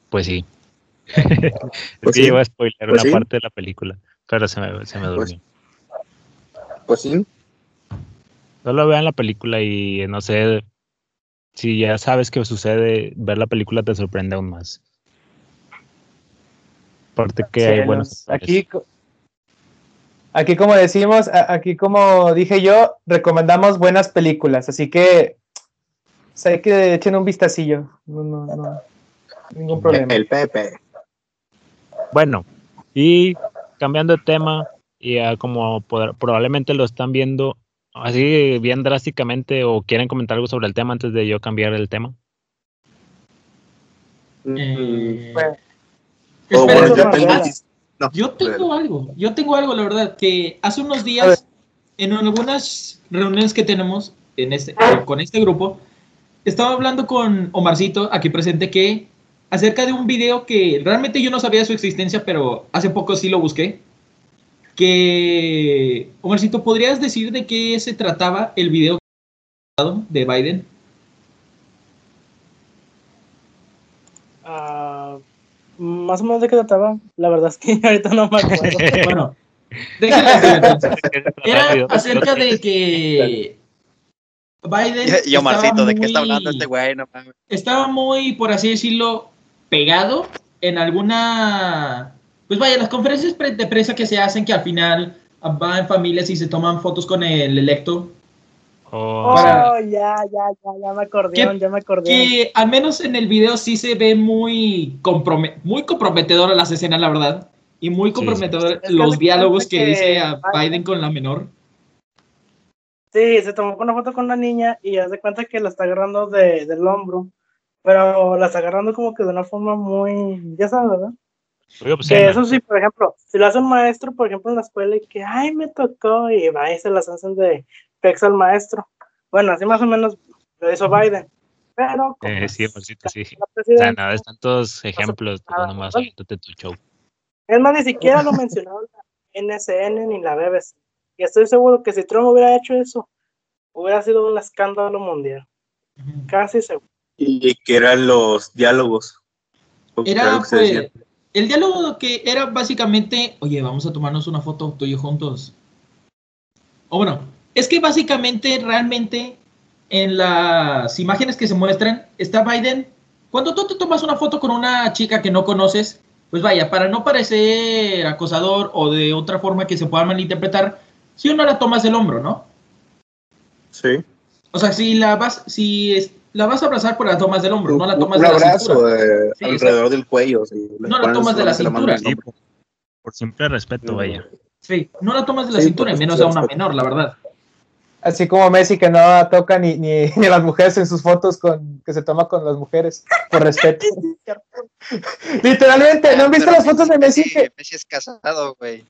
pues sí. es (laughs) Pues que sí, iba a spoiler pues una sí. parte de la película, pero se me, se me Pues- durmió. Pues sí, Solo vean la película y no sé si ya sabes qué sucede, ver la película te sorprende aún más. Aparte que hay buenos aquí, aquí como decimos, aquí como dije yo, recomendamos buenas películas, así que pues, hay que echen un vistacillo. No, no, no, ningún problema. el Pepe. Bueno, y cambiando de tema, y como probablemente lo están viendo así bien drásticamente o quieren comentar algo sobre el tema antes de yo cambiar el tema. Eh, Bueno, O espera, bueno, yo tengo-. No, Yo tengo algo, yo tengo algo, la verdad, que hace unos días, en algunas reuniones que tenemos en este, eh, con este grupo, estaba hablando con Omarcito, aquí presente, que acerca de un video que realmente yo no sabía de su existencia, pero hace poco sí lo busqué. Que, Omarcito, ¿podrías decir de qué se trataba el video de Biden? Ah, más o menos de qué trataba. La verdad es que (laughs) ahorita no me acuerdo. (laughs) Bueno, (laughs) déjenme decir entonces. Era acerca de que Biden Y Omarcito, estaba ¿de qué está muy- hablando este güey? No. Estaba muy, por así decirlo, pegado en alguna... Pues vaya, las conferencias de prensa que se hacen que al final van familias y se toman fotos con el electo. O- Para- Oh, ya, ya, ya, ya me acordé, ¿Qué- ya me acordé. Que al menos en el video sí se ve muy, comprome- muy comprometedora las escenas, la verdad. Y muy Sí, comprometedor sí. Es que los diálogos que que dice a Biden- con la menor. Sí, se tomó una foto con una niña y hace cuenta que la está agarrando de, del hombro, pero la está agarrando como que de una forma muy, ya sabes, ¿verdad? Pues, Que eso sí, por ejemplo, si lo hace un maestro, por ejemplo, en la escuela y que, ay, me tocó, y va y se las hacen de pex al maestro. Bueno, así más o menos lo hizo Biden. Pero, como Eh, sí, es Omarcito, sí. la O sea, nada, están todos ejemplos, nada, nomás tu show. Es más, ni siquiera lo mencionaron la NSN ni la BBC. Y estoy seguro que si Trump hubiera hecho eso, hubiera sido un escándalo mundial. Casi seguro. Y que eran los diálogos. Porque Era se pues, el diálogo que era básicamente, oye, vamos a tomarnos una foto tú y yo juntos. O bueno, es que básicamente realmente en las imágenes que se muestran está Biden. Cuando tú te tomas una foto con una chica que no conoces, pues vaya, para no parecer acosador o de otra forma que se pueda malinterpretar, si uno la tomas del hombro, ¿no? Sí. O sea, si la vas, si es- la vas a abrazar, pues la tomas del hombro, no la tomas un de la abrazo cintura. eh, Sí, alrededor del cuello. Le No la tomas de la el hombro. por, por simple respeto, vaya. Sí, no la tomas de la Sí, cintura, y menos a una menor, la verdad. Así como Messi que no toca ni, ni, (laughs) ni a las mujeres en sus fotos con, que se toma con las mujeres, por respeto. (laughs) Literalmente, ¿no han visto Pero las fotos de Messi? que- Messi es casado, güey.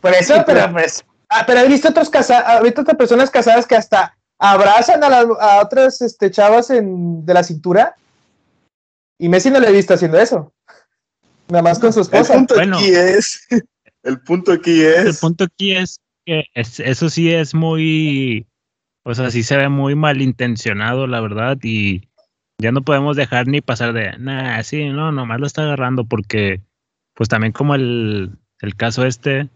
Por eso, pero pues. Ah, pero he visto otros casa, he visto otras personas casadas que hasta abrazan a, las, a otras este, chavas en, de la cintura. Y Messi no le he visto haciendo eso. Nada más con su El esposa. punto Bueno. aquí es. (laughs) El punto aquí El es. punto aquí es que es- eso sí es muy, o sea, sí se ve muy malintencionado, la verdad, y ya no podemos dejar ni pasar de, nah, sí, no, nomás lo está agarrando, porque, pues también como el, el caso este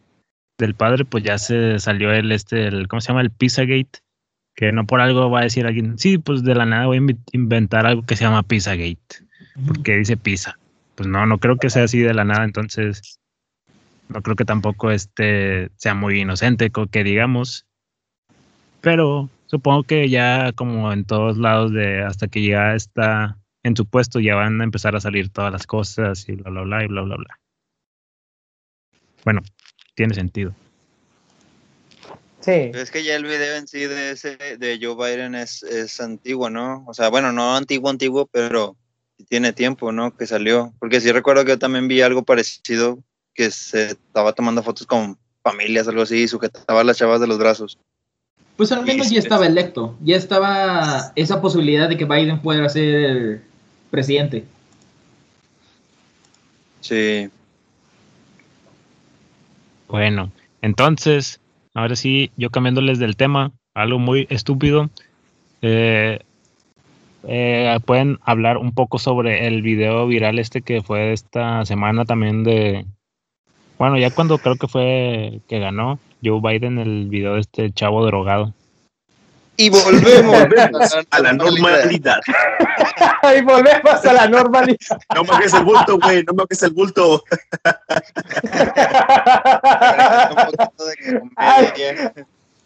del padre, pues ya se salió el, este, el, ¿cómo se llama? El Pizzagate, que no por algo va a decir alguien, sí, pues de la nada voy a inventar algo que se llama Pizzagate, porque dice pizza. Pues no, no creo que sea así de la nada, entonces no creo que tampoco este sea muy inocente, que digamos. Pero supongo que ya como en todos lados de hasta que ya está en su puesto ya van a empezar a salir todas las cosas y bla bla bla y bla bla bla. Bueno, tiene sentido. Sí. Es que ya el video en sí de ese de Joe Biden es, es antiguo, ¿no? O sea, bueno, no antiguo, antiguo, pero tiene tiempo, ¿no? Que salió. Porque sí recuerdo que yo también vi algo parecido, que se estaba tomando fotos con familias, algo así, y sujetaba a las chavas de los brazos. Pues al menos ya estaba electo, ya estaba esa posibilidad de que Biden pudiera ser presidente. Sí. Bueno, entonces, ahora sí, yo cambiándoles del tema, algo muy estúpido. eh, eh, Pueden hablar un poco sobre el video viral este que fue esta semana también de... Bueno, ya cuando creo que fue que ganó Joe Biden el video de este chavo drogado. Y volvemos (laughs) a la normalidad. (laughs) Y volvemos a la normalidad. No me hagas el bulto, güey. No me hagas el bulto. Comedia.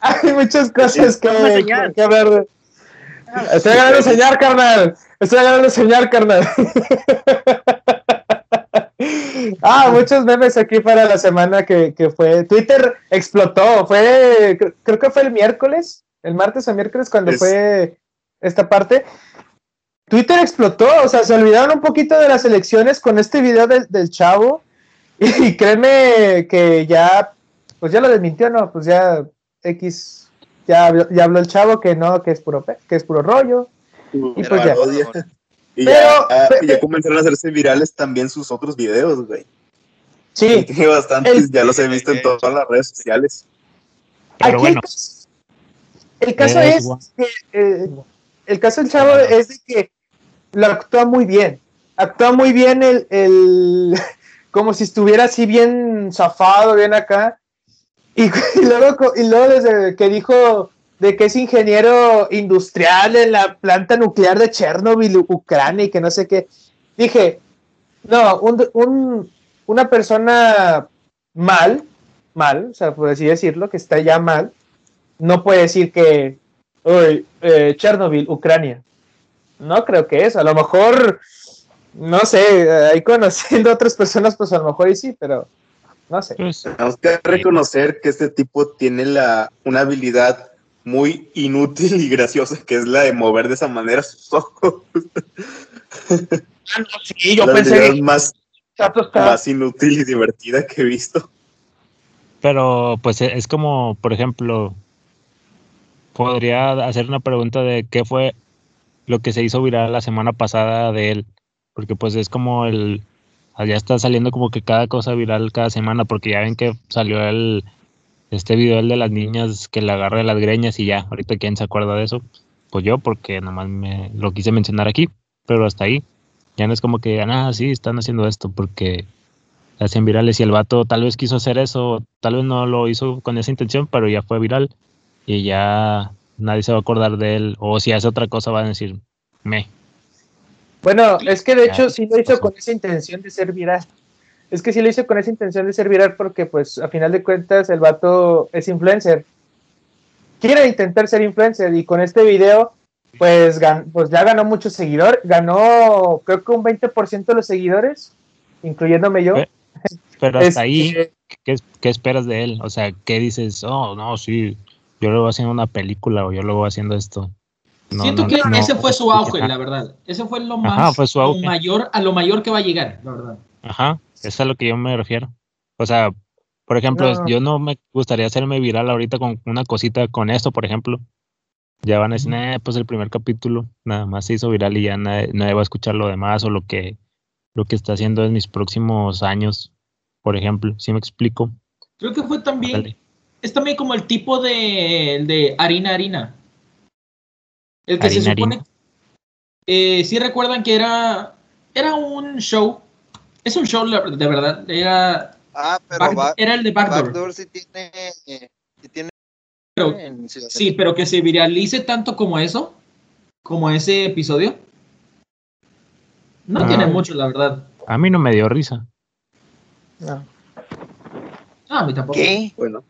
Hay muchas cosas que, Vamos a enseñar. que hablar. de- Estoy ganando señal, carnal. Estoy ganando señal, carnal. (laughs) (laughs) ah, muchos memes aquí para la semana que, que fue. Twitter explotó. Fue, cre- creo que fue el miércoles, el martes o miércoles cuando Es- fue esta parte. Twitter explotó, o sea, se olvidaron un poquito de las elecciones con este video del, del chavo. (laughs) Y créeme que ya, pues ya lo desmintió, ¿no? Pues ya X, ya, habló- ya habló el chavo que no, que es puro, pe- que es puro rollo. Y Era pues ya. Y Pero- ya, ah, ya comenzaron a hacerse virales también sus otros videos, güey. Sí, (laughs) Tiene bastantes, El- ya los he visto en todas las redes sociales. Pero aquí bueno, el caso, el caso es que eh, el caso del chavo es de que lo actúa muy bien. Actúa muy bien el, el (laughs) como si estuviera así bien zafado, bien acá. Y, (laughs) y luego, y luego desde que dijo de que es ingeniero industrial en la planta nuclear de Chernobyl, Ucrania, y que no sé qué. Dije, no, un, un- una persona mal, mal, o sea, por así decirlo, que está ya mal, no puede decir que, uy, eh, Chernobyl, Ucrania. No creo que eso. A lo mejor, no sé, ahí conociendo a otras personas, pues a lo mejor y sí, pero no sé. pues, Tenemos que reconocer que este tipo tiene la, una habilidad muy inútil y graciosa, que es la de mover de esa manera sus (laughs) ojos. Sí, yo la pensé que más, Chato estaba- más inútil y divertida que he visto. pero pues e- es como, por ejemplo, podría hacer una pregunta de qué fue lo que se hizo viral la semana pasada de él, porque pues es como el, ya está saliendo como que cada cosa viral cada semana, porque ya ven que salió el, este video el de las niñas que le agarra de las greñas y ya, ahorita quién se acuerda de eso, pues yo, porque nomás me lo quise mencionar aquí, pero hasta ahí, ya no es como que digan, ah, sí, están haciendo esto, porque hacen virales y el vato tal vez quiso hacer eso, tal vez no lo hizo con esa intención, pero ya fue viral y ya nadie se va a acordar de él, o si hace otra cosa van a decir, me. Bueno, es que de hecho sí lo hizo con esa intención de ser viral. Es que sí lo hizo con esa intención de ser viral porque, pues, a final de cuentas, el vato es influencer. Quiere intentar ser influencer y con este video, pues, gan- pues ya ganó muchos seguidores. Ganó, creo que un 20% de los seguidores, incluyéndome yo. Pero hasta Este, ahí, ¿qué, qué esperas de él? O sea, ¿qué dices? Oh, no, sí, yo lo voy haciendo una película o yo lo voy haciendo esto. No, Siento no, que no, ese fue su auge, la verdad. Ese fue lo más Ajá, fue su lo auge. mayor a lo mayor que va a llegar, la verdad. Ajá, eso es a lo que yo me refiero. O sea, por ejemplo, No. yo no me gustaría hacerme viral ahorita con una cosita con esto, por ejemplo. Ya van a decir, "Eh, pues el primer capítulo nada más se hizo viral y ya nadie, nadie va a escuchar lo demás o lo que, lo que está haciendo en mis próximos años, por ejemplo. ¿Sí me explico? Creo que fue también, es también como el tipo de, de harina harina. El que se supone, harina. eh, sí recuerdan que era, era un show, es un show de verdad, era, Ah, pero Back- Back- era el de Backdoor. Backdoor sí tiene, eh, sí tiene pero, en Ciudad sí, pero que se viralice tanto como eso, como ese episodio, no Ah. tiene mucho, la verdad. A mí no me dio risa. No. No, a mí tampoco. ¿Qué? Bueno,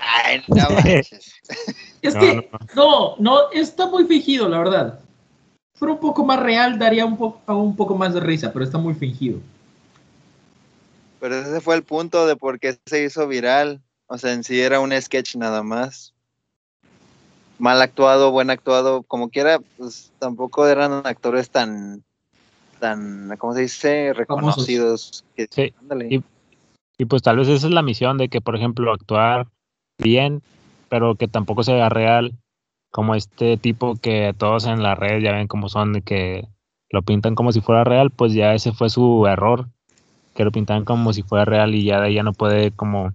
Ay, no. (laughs) Es No, que no, no. no, no, está muy fingido, la verdad. Fuera un poco más real, daría un, po- un poco más de risa, pero está muy fingido. Pero ese fue el punto de por qué se hizo viral. O sea, en sí era un sketch nada más. Mal actuado, buen actuado, como quiera, pues tampoco eran actores tan, tan, ¿cómo se dice? Reconocidos. Que, Sí, y- Y pues tal vez esa es la misión de que, por ejemplo, actuar bien, pero que tampoco sea real, como este tipo que todos en la red ya ven cómo son, de que lo pintan como si fuera real, pues ya ese fue su error, que lo pintan como si fuera real y ya de ahí ya no puede como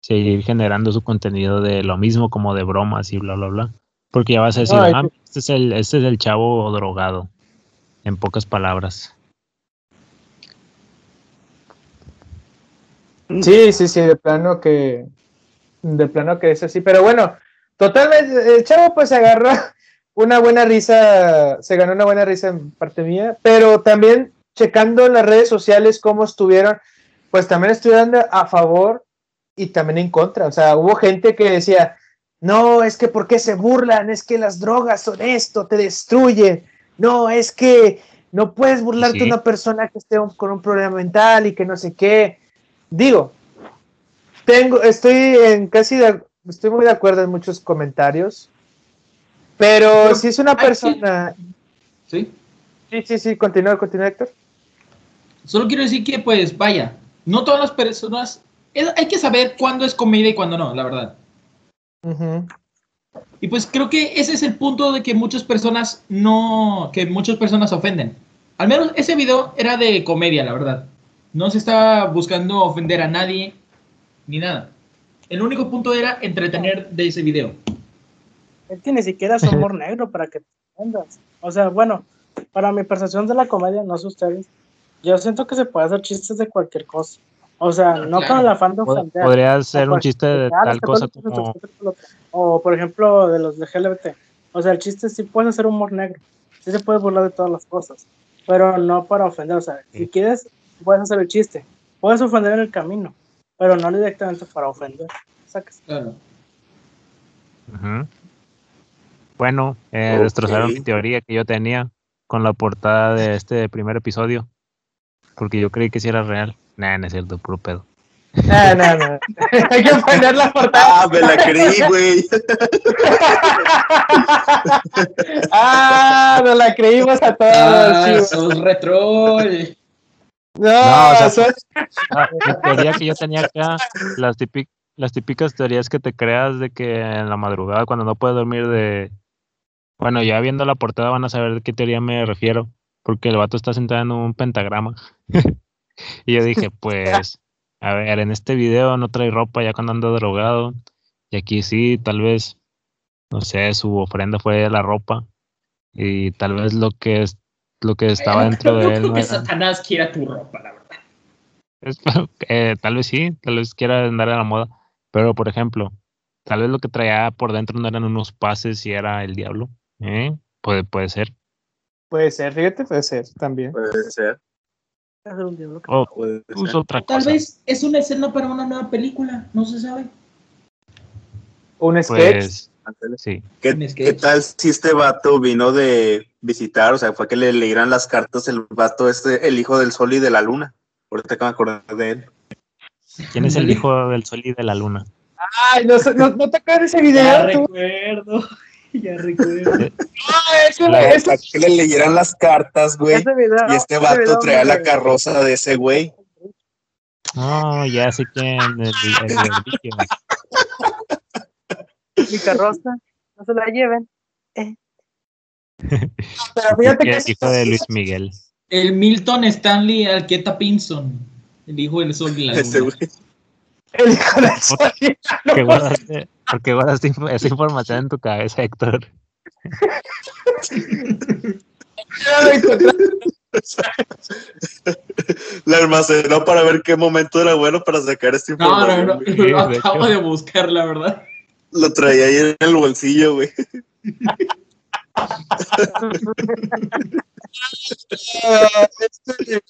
seguir generando su contenido de lo mismo, como de bromas y bla, bla, bla. Porque ya vas a decir, Ay, ah, este es el, este es el chavo drogado, en pocas palabras. Sí, sí, sí, de plano que, de plano que es así, pero bueno, totalmente, el chavo pues se agarró (laughs) una buena risa, se ganó una buena risa en parte mía, pero también checando en las redes sociales cómo estuvieron, pues también estuvieron a favor y también en contra, o sea, hubo gente que decía, no, es que ¿por qué se burlan? Es que las drogas son esto, te destruyen, no, es que no puedes burlarte de Sí. una persona que esté con un problema mental y que no sé qué, digo, tengo, estoy en casi de, estoy muy de acuerdo en muchos comentarios, pero Pero si es una persona, ¿Sí? sí, sí, sí, continúa, continúa, Héctor. Solo quiero decir que, pues, vaya, no todas las personas. es- hay que saber cuándo es comedia y cuándo no, la verdad. Y pues creo que ese es el punto de que muchas personas no. que muchas personas ofenden. Al menos ese video era de comedia, la verdad. No se estaba buscando ofender a nadie ni nada. El único punto era entretener de ese video. Es que ni siquiera es humor negro para que te entiendas. O sea, bueno, para mi percepción de la comedia, no sé ustedes, yo siento que se puede hacer chistes de cualquier cosa. O sea, no Claro. con el afán de ofender. Podría ser un chiste de claro, tal este cosa como O, por ejemplo, de los de LGBT. O sea, el chiste sí puede ser humor negro. Sí se puede burlar de todas las cosas. Pero no para ofender. O sea, si quieres, puedes hacer el chiste. Puedes ofender en el camino. Pero no directamente para ofender. Sacas. Claro. Bueno, eh, destrozaron mi teoría que yo tenía con la portada de este primer episodio. Porque yo creí que sí era real. Nah, no es cierto, puro pedo. No, no, no. (laughs) Hay que poner la portada. Ah, me la creí, güey. (laughs) ah, nos la creímos a todos. Ah, retro. No, No, o sea, eso- Ah, la teoría que yo tenía acá, las, típic- las típicas teorías que te creas de que en la madrugada cuando no puedes dormir de... Bueno, ya viendo la portada van a saber de qué teoría me refiero. Porque el vato está sentado en un pentagrama. (laughs) y yo dije, (laughs) pues, a ver, en este video no trae ropa ya cuando anda drogado. Y aquí sí, tal vez, no sé, su ofrenda fue la ropa. Y tal vez lo que es lo que estaba dentro de Yo (laughs) él creo no que era- Satanás quiera tu ropa, la verdad. es- eh, tal vez sí, tal vez quiera andar a la moda, pero por ejemplo, tal vez lo que traía por dentro no eran unos pases y era el diablo, ¿eh? Puede, puede ser. Puede ser, fíjate, puede ser también. Puede ser. Hacer un diablo que- O Puede pues, ser. otra Tal cosa. vez es una escena para una nueva película, no se sabe. Un sketch. Pues sí. ¿Qué, Un sketch. qué tal si este vato vino de visitar? O sea, fue que le leyeran las cartas el vato este, el hijo del sol y de la luna. Ahorita que me acordé de él. ¿Quién es el hijo del sol y de la luna? Ay, no, sé- no, no te acuerdas de ese Ya video. tú? recuerdo. (laughs) Ya recuerdo. Ah, La- ese- Para que le leyeran las cartas, güey. Y este vato traía la carroza de ese güey. No, ya sé quién, el. Mi carroza, no se la lleven. pero fíjate que El (laughs) hijo de Luis Miguel. El Milton Stanley Alqueta Pinson. El hijo del sol y la Ese luna. güey. el hijo del sol. ¿Por qué guardaste, por qué guardaste inf- esa información en tu cabeza, Héctor? La almacenó para ver qué momento era bueno para sacar esta No, no, información. no. Lo de acabo de buscar, la verdad. Lo traía ahí en el bolsillo, güey. Ah, (laughs) este-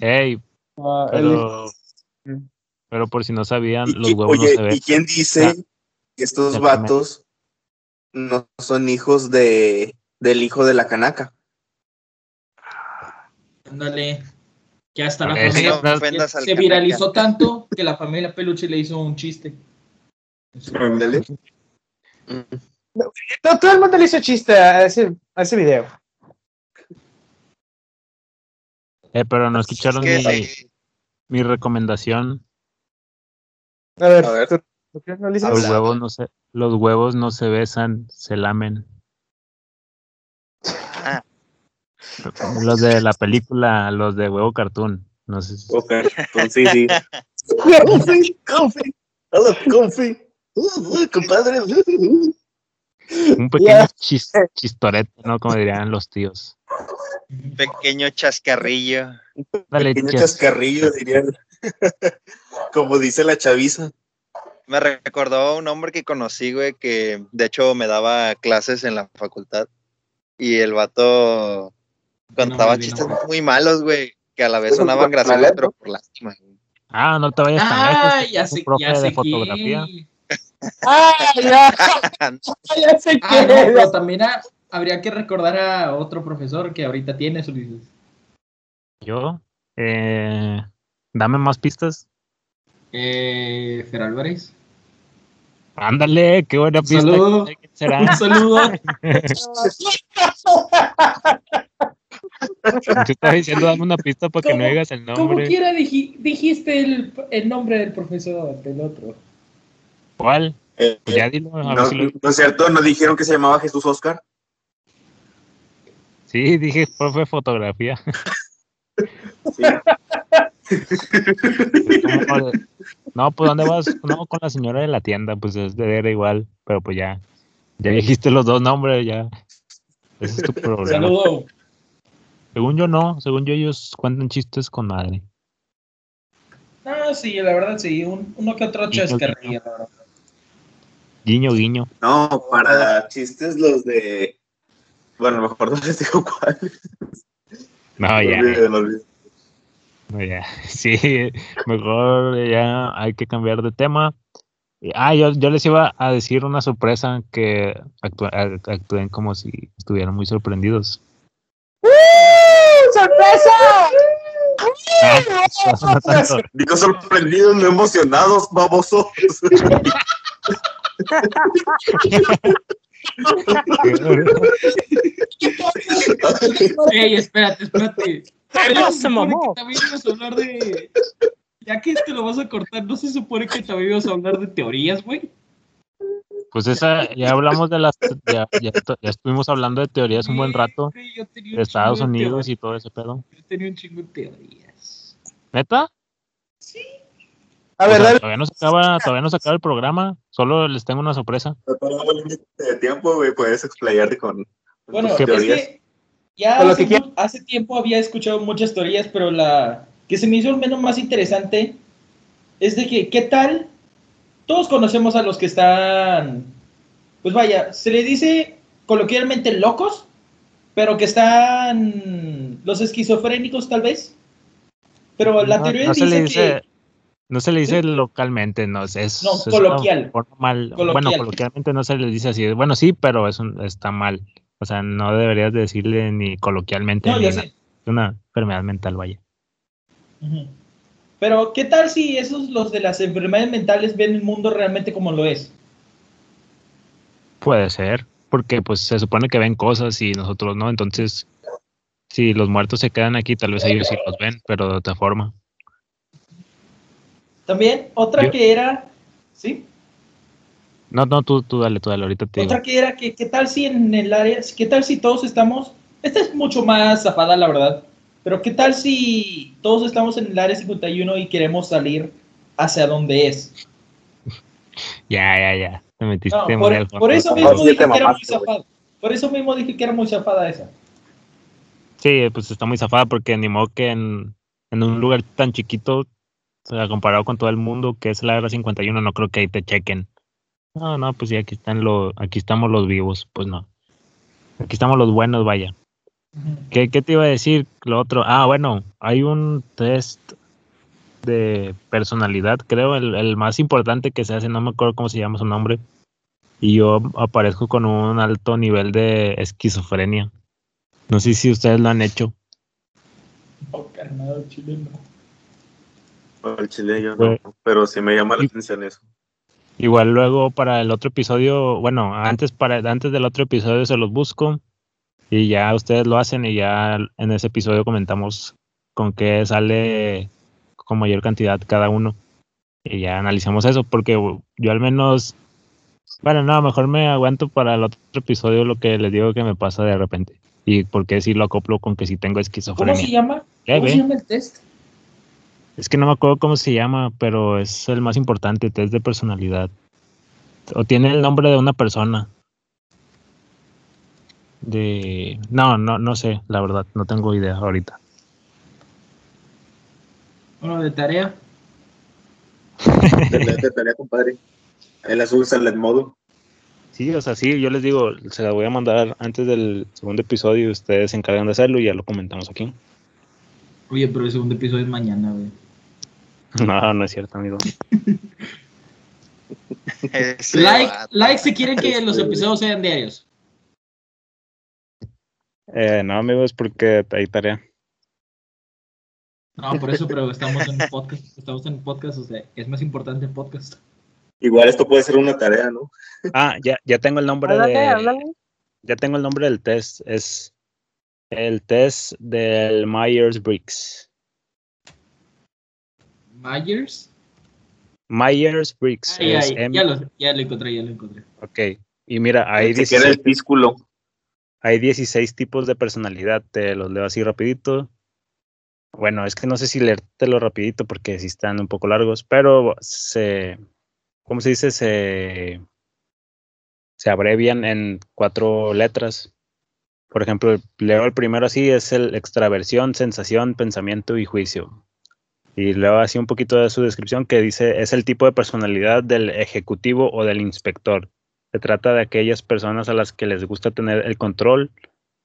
Ey, Ah, pero, pero por si no sabían, Y- los huevos oye, no se ven. ¿y quién dice que estos Ya vatos no son hijos de del hijo de la canaca? Ándale. Que hasta la familia no se Canaca. viralizó tanto que la familia Peluche le hizo un chiste. Ándale. No, todo el mundo le hizo chiste a ese, a ese video. Eh, pero no escucharon Es mi, que sí. mi recomendación. A ver, A ver. Los huevos no se, los huevos no se besan, se lamen. Ah. Los de la película, los de huevo cartoon. No sé si- Ok, entonces sí, sí. Confi, confi. Hola, confi. Uh, uh, compadre. un pequeño chis- chistorete, ¿no? Como dirían los tíos. Pequeño chascarrillo. Dale, Pequeño chas- chascarrillo, dirían. (laughs) Como dice la chaviza. Me recordó un hombre que conocí, güey, que de hecho me daba clases en la facultad. Y el vato contaba No, no, chistes no. muy malos, güey, que a la vez sonaban graciosos, pero por lástima. güey. Ah, no te vayas tan Ah, lejos. ya un sé, profe ya sé de fotografía. quién. Ah, ya, (laughs) ya sé Ah, quién no, es. pero también ah, habría que recordar a otro profesor que ahorita tiene su Yo, eh, dame más pistas. eh, Fer Álvarez. Ándale, qué buena pista. Saludo. Un saludo. (laughs) Te estaba diciendo, dame una pista para que no ¿Cómo- digas el Como nombre. quiera diji- dijiste el, el nombre del profesor, del otro. ¿Cuál? Eh, Pues ya dilo, a no, si lo- no es cierto, nos dijeron que se llamaba Jesús Oscar. Sí, dije profe fotografía. (laughs) Sí. ¿Cómo? No, pues ¿dónde vas? No, con la señora de la tienda, pues es de era igual, pero pues ya, ya dijiste los dos nombres, ya. Ese es tu problema. Saludo. Según yo no, según yo ellos cuentan chistes con madre. Ah, sí, la verdad sí, un- uno que otro chascarrillo, la verdad. Guiño, guiño. No, para chistes los de. Bueno, mejor no les digo cuál. No, ya, olvídalo. No, ya. (laughs) Sí, mejor ya hay que cambiar de tema. Ah, yo, yo les iba a decir una sorpresa que actú- act- actúen como si estuvieran muy sorprendidos. ¡Uh! ¡Sorpresa! Ah, (laughs) no tanto. Digo sorprendidos, no emocionados, babosos. (laughs) Ey, espérate, espérate. No se se supone mamó. que también ibas a hablar de. Ya que este lo vas a cortar, ¿no se supone que también ibas a hablar de teorías, güey? Pues esa, ya hablamos de las, ya, ya, ya estuvimos hablando de teorías un buen rato, Güey, yo tenía un de Estados de Unidos y todo ese pedo. Yo tenía un chingo de teorías. ¿Neta? A O ver, sea, dale. todavía no se acaba, todavía no se acaba el programa, solo les tengo una sorpresa. No tenemos límite de tiempo, güey, puedes explayarte con, Bueno, tus es que ya lo hace, que mu- hace tiempo había escuchado muchas teorías, pero la que se me hizo al menos más interesante es de que, ¿qué tal? Todos conocemos a los que están, pues vaya, se le dice coloquialmente locos, pero que están los esquizofrénicos tal vez. Pero la No, teoría no se dice, le dice, que... no se le dice localmente, no, es, es No, es coloquial. mal- Bueno, Coloquial. coloquialmente no se le dice así. Bueno, sí, pero es un- está mal. O sea, no deberías decirle ni coloquialmente No, ni. Es una enfermedad mental, vaya. Pero, ¿qué tal si esos, los de las enfermedades mentales, ven el mundo realmente como lo es? Puede ser, porque pues se supone que ven cosas y nosotros no, entonces si los muertos se quedan aquí, tal vez ellos sí los ven, pero de otra forma. También, otra Yo- que era, ¿sí? No, no, tú, tú dale, tú dale, ahorita te digo. Otra que era, que, ¿qué tal si en el área, qué tal si todos estamos, esta es mucho más zafada, la verdad, pero qué tal si todos estamos en el área 51 y queremos salir hacia donde es? Ya, ya, ya. Te metiste No, muy por, por eso mismo dije que era muy zafada. Por eso mismo dije que era muy zafada esa. Sí, pues está muy zafada porque ni modo que en, en un lugar tan chiquito, o sea, comparado con todo el mundo, que es la Área 51, no creo que ahí te chequen. No, no, pues sí, aquí están los, aquí estamos los vivos, pues no. Aquí estamos los buenos, vaya. ¿Qué, qué te iba a decir? Lo otro. Ah, bueno, hay un test de personalidad, creo, el, el más importante que se hace, no me acuerdo cómo se llama su nombre. Y yo aparezco con un alto nivel de esquizofrenia. No sé si ustedes lo han hecho. Oh, carnal, chile, no. El chile yo no, pero sí me llama la atención eso. Igual luego para el otro episodio, bueno, antes para antes del otro episodio se los busco y ya ustedes lo hacen y ya en ese episodio comentamos con qué sale con mayor cantidad cada uno y ya analizamos eso porque yo al menos bueno, no, mejor me aguanto para el otro episodio lo que les digo que me pasa de repente y porque si lo acoplo con que si tengo ¿Cómo esquizofrenia. se llama? ¿Cómo se llama el test? Es que no me acuerdo cómo se llama, pero es el más importante, test de personalidad. O tiene el nombre de una persona. De. No, no, no sé, la verdad, no tengo idea ahorita. Bueno, de tarea. De, de tarea, compadre. Ahí la subes al modo. Sí, o sea, sí, yo les digo, se la voy a mandar antes del segundo episodio y ustedes se encargan de hacerlo y ya lo comentamos aquí. Oye, pero el segundo episodio es mañana, güey. (laughs) No, no es cierto, amigo. Like, like si quieren que los episodios sean diarios. Eh, no, amigos, porque hay tarea. No, por eso, pero estamos en podcast. Estamos en podcast, o sea, es más importante el podcast. Igual esto puede ser una tarea, ¿no? Ah, ya, ya tengo el nombre Háblale, de. háblale. Ya tengo el nombre del test. Es el test del Myers-Briggs. Myers. Myers-Briggs. Ay, es ay, M- ya, lo, ya lo encontré, ya lo encontré. Ok. Y mira, hay Se queda 16, el hay 16 tipos de personalidad. Te los leo así rapidito. Bueno, es que no sé si leértelo rapidito porque sí están un poco largos, pero se, ¿cómo se dice? Se, se abrevian en cuatro letras. Por ejemplo, leo el primero así, es el extraversión, sensación, pensamiento y juicio. Y leo así un poquito de su descripción que dice, es el tipo de personalidad del ejecutivo o del inspector. Se trata de aquellas personas a las que les gusta tener el control,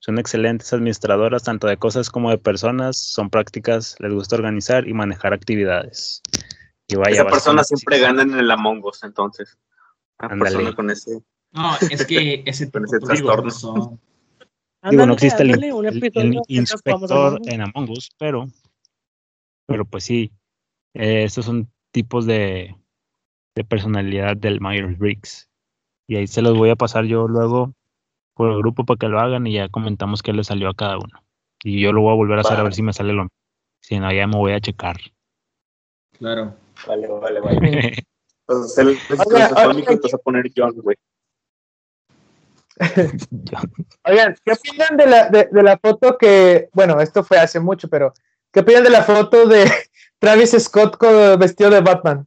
son excelentes administradoras tanto de cosas como de personas, son prácticas, les gusta organizar y manejar actividades. Y vaya, Esa persona siempre gana en el Among Us, entonces. Una persona con ese. No, es que (laughs) ese Con tipo ese trastorno. Digo, no existe el, jugamos inspector en Among Us, pero, pero pues sí, eh, estos son tipos de, de personalidad del Myers-Briggs. Y ahí se los voy a pasar yo luego por el grupo para que lo hagan y ya comentamos qué le salió a cada uno. Y yo lo voy a volver a hacer a ver si me sale lo mismo. Si no, ya me voy a checar. Claro. Vale, vale, vale. Entonces, el Oiga, cómico oiga. empieza a poner John, güey. (laughs) Oigan, ¿qué opinan de la, de, de la foto que, bueno, esto fue hace mucho, pero ¿qué opinan de la foto de (laughs) Travis Scott con, vestido de Batman?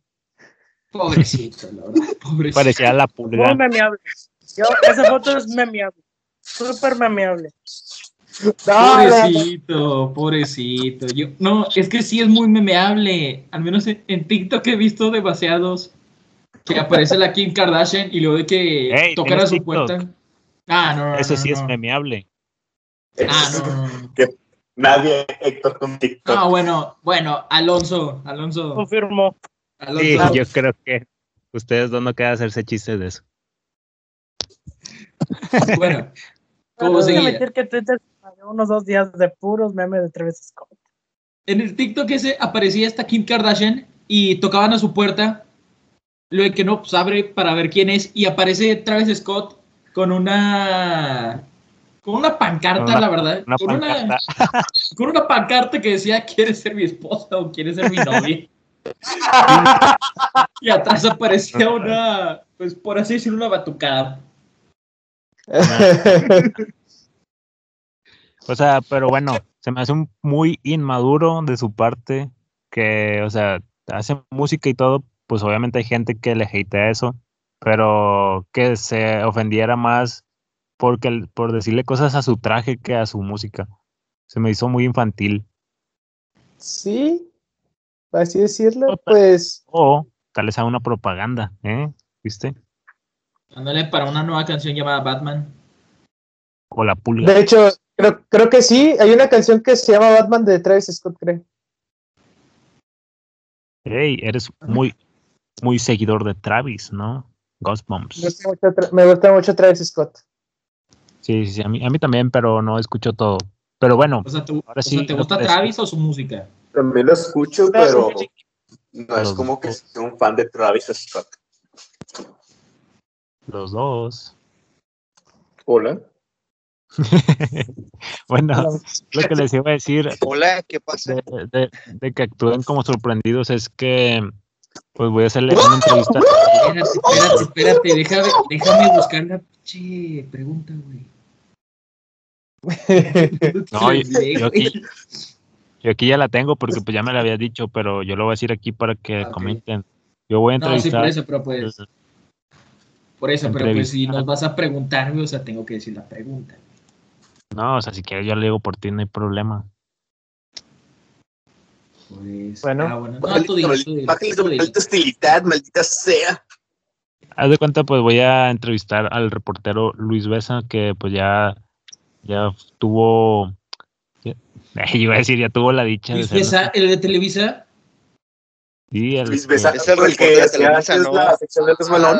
Pobrecito, la verdad. Pobrecito. Parecía la pulga. Muy memeable. Yo, esa foto es memeable. Súper memeable. Pobrecito, pobrecito. Yo, no, es que sí es muy memeable. Al menos en, en TikTok he visto demasiados que aparece la Kim Kardashian y luego de que Ey, tocan a ¿tienes su TikTok? puerta. Ah, no, no, Eso no, sí es memeable. Ah, no, no, no. Nadie, Héctor, con TikTok. Ah, bueno, bueno, Alonso, Alonso, Confirmo. Alonso. Sí, yo creo que ustedes dos no quedan hacerse chistes de eso. (laughs) Bueno, ¿cómo seguía? admitir que Twitter unos dos días de puros memes de Travis Scott. en el TikTok ese aparecía esta Kim Kardashian y tocaban a su puerta. Lo que no, pues abre para ver quién es y aparece Travis Scott con una con una pancarta, Una- la verdad, una con, Una, pancarta. (laughs) con una pancarta que decía ¿Quieres ser mi esposa o quieres ser mi novia? (laughs) y atrás aparecía una, pues por así decirlo, una batucada. O sea, pero bueno, se me hace un muy inmaduro de su parte que, o sea, hace música y todo, pues obviamente hay gente que le hatea eso, pero que se ofendiera más porque por decirle cosas a su traje que a su música. Se me hizo muy infantil. sí, por así decirlo, pues O tal vez a una propaganda, ¿eh? ¿Viste? Ándale para una nueva canción llamada Batman. O la pulga. de hecho, creo, creo que sí, hay una canción que se llama Batman de Travis Scott, creo. Hey, eres muy, muy seguidor de Travis, ¿no? Ghostbumps. Me gusta mucho, Tra- me gusta mucho Travis Scott. Sí, sí, sí, a mí, a mí también, pero no escucho todo. Pero bueno, O sea, ¿te, Ahora o sea, sí, ¿te gusta es- Travis o su música? También lo escucho, pero no es como que sea un fan de Travis Scott. los dos. Hola. (laughs) bueno, lo que les iba a decir Hola, ¿qué pasa? de, de- de que actúen como sorprendidos es que pues voy a hacerle una entrevista. Espérate, espérate, espérate, déjame, déjame buscar la pinche pregunta, güey. (laughs) No, yo, yo aquí, yo aquí ya la tengo porque pues ya me la había dicho, pero yo lo voy a decir aquí para que Ok. comenten. Yo voy a No, sí, entrevistar. por eso, pero pues, por eso, pero pues si nos vas a preguntar, güey, o sea, tengo que decir la pregunta. No, o sea, si quieres yo le digo por ti, no hay problema. Pues, Bueno. ah, bueno. No, tú hostilidad, maldita sea. Haz de cuenta, pues voy a entrevistar al reportero Luis Besa, que pues ya, ya tuvo, ya- (laughs) iba a decir, ya tuvo la dicha de Luis ser Besa, el de Televisa, Sí, el, Luis Besa. Es el el que de Televisa, la sección de Resbalón.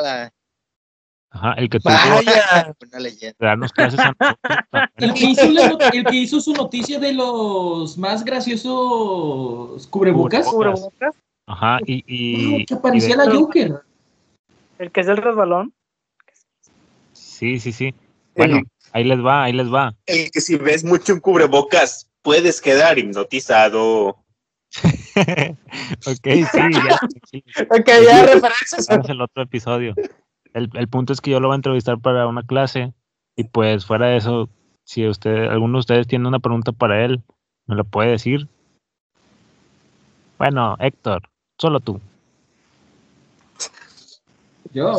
Ajá, el que tuvo Vaya, darnos clases a (laughs) el que, hizo la el que hizo su noticia de los más graciosos cubrebocas, Cubrebocas. Ajá, y, y, que parecía de- la Joker. el que es el resbalón. sí, sí, sí. Bueno, ahí les va, ahí les va. El que si ves mucho en cubrebocas puedes quedar hipnotizado. (laughs) ok, sí, ya. sí. (laughs) Ok, ya referencias. Ese es el otro episodio. El, el punto es que yo lo voy a entrevistar para una clase y pues fuera de eso, si usted, alguno de ustedes tiene una pregunta para él, me lo puede decir. Bueno, Héctor, solo tú. Yo.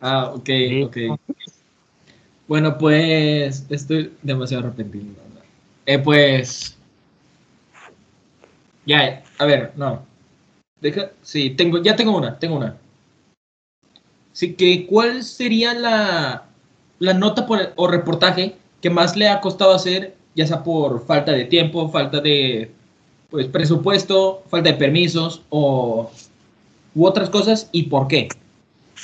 Ah, ok, Sí. ok. Bueno, pues estoy demasiado arrepentido. Eh, pues. Ya, a ver, no. Deja, sí, tengo, ya tengo una, tengo una. Así que, ¿cuál sería la, la nota por- o reportaje que más le ha costado hacer, ya sea por falta de tiempo, falta de pues, presupuesto, falta de permisos o u otras cosas y por qué?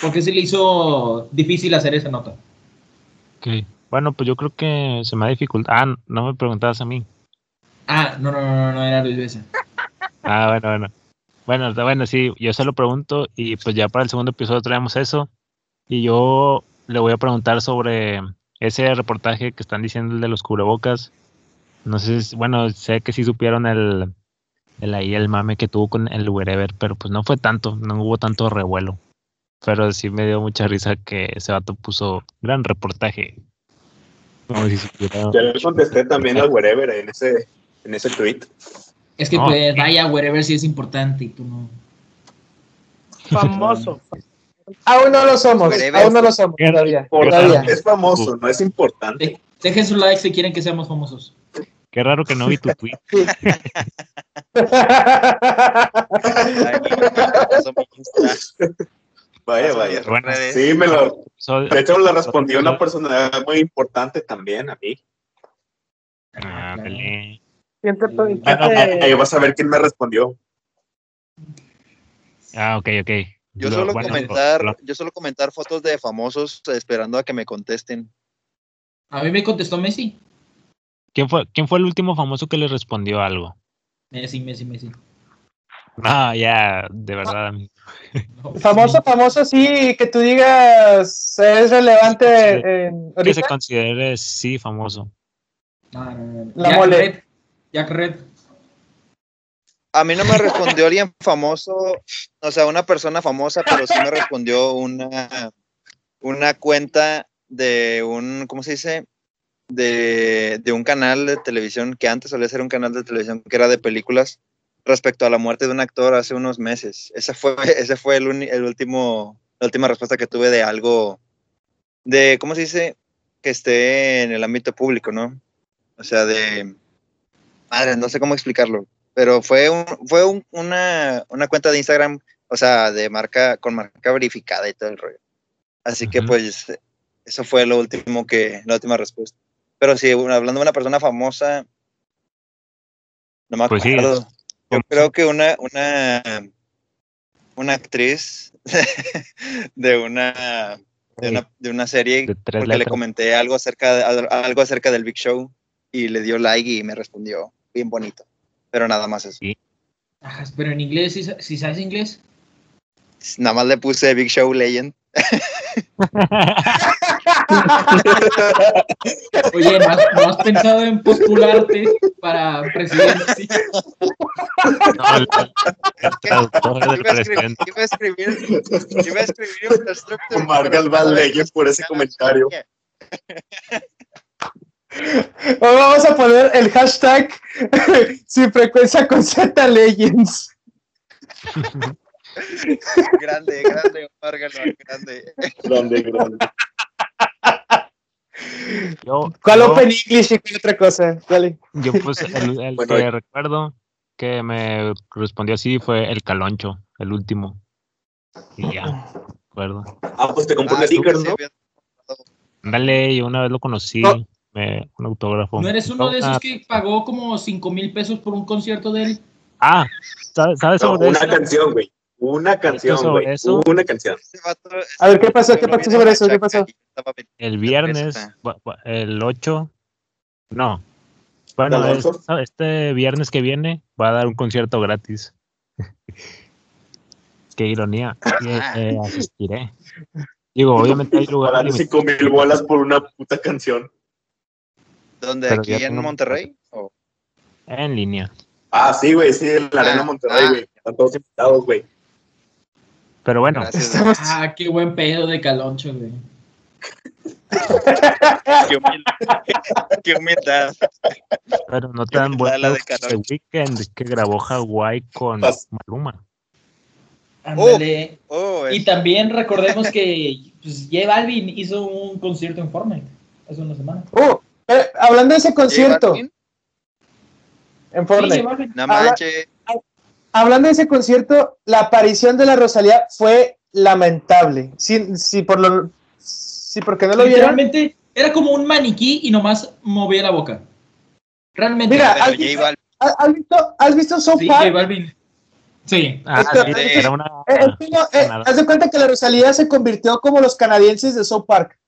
¿Por qué se le hizo difícil hacer esa nota? Ok. Bueno, pues yo creo que se me ha dificultado. Ah, no me preguntabas a mí. Ah, no, no, no, no, era Luis Besa. (laughs) Ah, bueno, bueno. Bueno, bueno, sí, yo se lo pregunto y pues ya para el segundo episodio traemos eso. Y yo le voy a preguntar sobre ese reportaje que están diciendo el de los cubrebocas. No sé, si- bueno, sé que sí supieron el, el ahí el mame que tuvo con el wherever, pero pues no fue tanto, no hubo tanto revuelo. Pero sí me dio mucha risa que ese vato puso gran reportaje. Como si supiera. Ya le contesté también al wherever en ese, en ese tweet. Es que No. pues vaya, wherever sí es importante y tú no. Famoso. Aún no lo somos, Wherever. aún no lo somos todavía. Es famoso, no es importante. De- dejen su like si quieren que seamos famosos. Qué raro que no vi tu tweet. (laughs) Vaya, vaya. redes. Sí, me lo. De hecho, le respondió una personalidad muy importante también a mí. Ah, vale. ¿Quién te- quién Bueno, te- Ahí vas a ver quién me respondió. Ah, ok, ok. Yo Lo- suelo bueno, comentar, lo- yo suelo comentar fotos de famosos esperando a que me contesten. A mí me contestó Messi. ¿Quién fue, ¿Quién fue el último famoso que le respondió algo? Messi, Messi, Messi. No, ya, de verdad. amigo. No, (laughs) Famoso, famoso, sí, que tú digas es relevante en Que se considere, sí, famoso. No, no, no, no. La Jack mole. Red. Jack Red. A mí no me respondió alguien famoso, o sea, una persona famosa, pero sí me respondió una, una cuenta de un, ¿cómo se dice? De, de un canal de televisión que antes solía ser un canal de televisión que era de películas respecto a la muerte de un actor hace unos meses. Ese fue, (laughs) ese fue el, uni- el último, la última respuesta que tuve de algo, de, ¿cómo se dice? Que esté en el ámbito público, ¿no? O sea, de... Madre, no sé cómo explicarlo pero fue un, fue un- una, una cuenta de Instagram, o sea, de marca, con marca verificada y todo el rollo. Así que pues eso fue lo último que, la última respuesta. Pero sí, hablando de una persona famosa, no me Pues sí, Yo creo que una, una, una actriz (laughs) de una, de una, de una serie, De tres porque le comenté algo acerca, de- algo acerca del Big Show y le dio like y me respondió bien bonito. Pero nada más eso. Ajá, pero en inglés, si si sabes inglés? Nada más le puse Big Show Legend. (laughs) Oye, ¿no has, no has pensado en postularte para presidente? No, del Iba a escribir, presidente. iba a escribir, iba a por ese comentario. O vamos a poner el hashtag sin frecuencia con Z Legends. Grande, grande, Omar Galván, grande. Grande, grande. Yo, ¿Cuál yo- Open English y cuál otra cosa? Dale. Yo puse el, el (laughs) Bueno, que recuerdo que me respondió así fue el caloncho, el último. Y ya, recuerdo. Ah, pues te compré Ah, un sticker, ¿no? Dale, yo una vez lo conocí, No. me, un autógrafo. ¿No eres uno de Ah, esos que pagó como 5 mil pesos por un concierto de él? Ah, ¿sabes, sabes No, sobre una eso? canción, güey. Una canción, sobre güey. eso? Una canción. A ver, ¿qué pasó? ¿Qué pasó sobre eso? ¿Qué pasó? El viernes, el 8, no. Bueno, este viernes que viene va a dar un concierto gratis. (laughs) Qué ironía. Eh, (laughs) asistiré. Digo, obviamente hay lugares Pagar cinco mil bolas por una puta canción. ¿Dónde? Pero ¿Aquí en tengo- Monterrey? ¿O? en línea. Ah, sí, güey, sí, en la Arena Ah, Monterrey, ah. güey. Están todos invitados, güey. Pero bueno, Gracias. Estamos... Ah, qué buen pedo de caloncho, güey. (laughs) Qué humildad. Qué humildad. pero no La vueltas de weekend que grabó Hawái con Pas- Maluma. Ándale. Oh, Y es- también recordemos que pues, J Balvin hizo un concierto en Fortnite hace una semana. Oh, eh, hablando de ese concierto en Sí, Fortnite, Balvin. No manches. Hablando de ese concierto, la aparición de la Rosalía fue lamentable. Sí, sí, por lo, sí, porque no lo vieron. Literalmente era como un maniquí y nomás movía la boca. Realmente. Mira, ¿has visto- ¿Has visto, has visto South sí, Park? J Balvin. Sí. Ah, Esto- sí, era una. Eh, eh, haz de cuenta que la Rosalía se convirtió como los canadienses de South Park.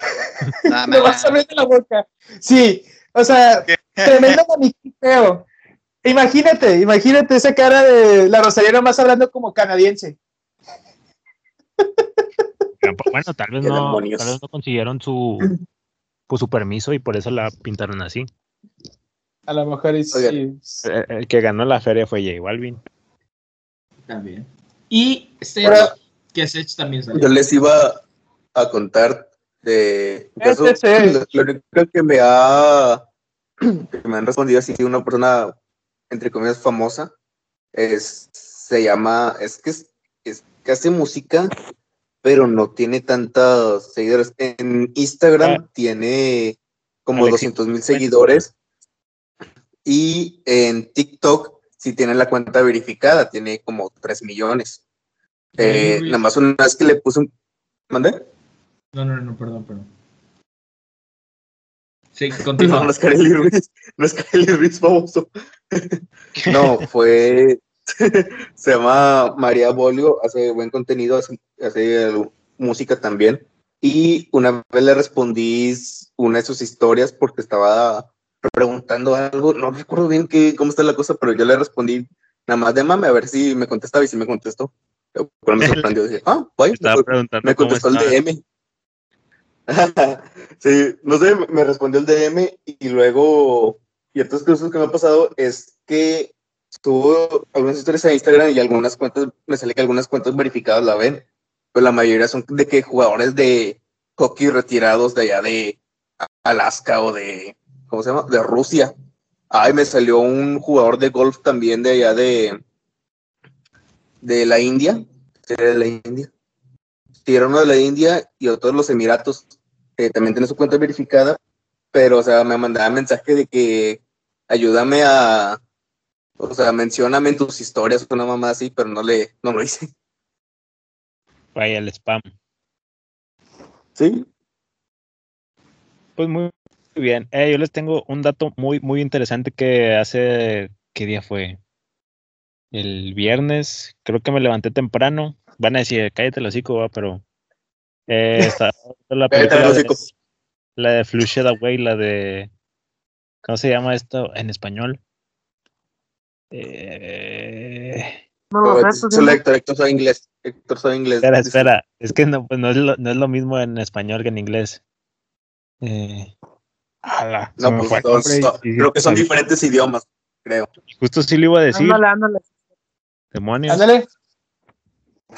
(laughs) nada Me vas más. a abrir la boca. Sí, o sea, (laughs) tremendo maniquí feo. Imagínate, imagínate esa cara de la Rosalía nomás hablando como canadiense. Bueno, tal vez no, tal vez no consiguieron su, pues, su permiso y por eso la pintaron así. A lo mejor es, Oigan. sí. El, el que ganó la feria fue J Balvin. También. Y Sech, Pero- que Sech también salió. Yo les iba a contar de eso, Este es. lo, lo único que me ha (clears throat) que me han respondido así una persona entre comillas famosa es se llama es que es, es que hace música pero no tiene tantos seguidores en Instagram Ah. tiene como Alexis. 200 mil seguidores y en TikTok sí tiene la cuenta verificada tiene como 3 millones eh, nada más una vez que le puse un ¿Mandé? No, no, no, perdón, perdón. Sí, No, continúa. no es Kareli Ruiz, no es Kareli Ruiz famoso. (laughs) No, fue, (laughs) se llama María Bolio, hace buen contenido, hace, hace música también. Y una vez le respondí una de sus historias porque estaba preguntando algo, no recuerdo bien qué, cómo está la cosa, pero yo le respondí nada más de mame a ver si me contestaba y si me contestó. Pero me (laughs) sorprendió, decía, ah, vaya, me, preguntando me contestó el estaba. DM. (laughs) sí, no sé, me respondió el DM y luego, y otras cosas que me ha pasado es que tuvo algunas historias en Instagram y algunas cuentas, me sale que algunas cuentas verificadas la ven, pero la mayoría son de que jugadores de hockey retirados de allá de Alaska o de, ¿cómo se llama? De Rusia. Ay, me salió un jugador de golf también de allá de, de la India, de la India. Sí, era uno de la India y otro de los Emiratos. Que también tiene su cuenta verificada, pero, o sea, me mandaba mensaje de que ayúdame a, o sea, mencióname en tus historias, una mamá así, pero no le, no lo hice. Vaya el spam. Sí, Pues muy bien. Eh, yo les tengo un dato muy, muy interesante que hace, ¿qué día fue? El viernes, creo que me levanté temprano. Van a decir, cállate el hocico, va, pero eh, (laughs) viendo la película de, la de Flushed Away, la de, ¿cómo se llama esto en español? Eh, No lo Solo dime. Héctor, Héctor sabe inglés. Héctor sabe inglés. espera, espera, es que no, pues no, es lo, no es lo mismo en español que en inglés. Eh, ala, No, pues son- son- creo que son y- diferentes idiomas, creo. Justo sí le iba a decir, Ándale, ándale. demonios. Ándale.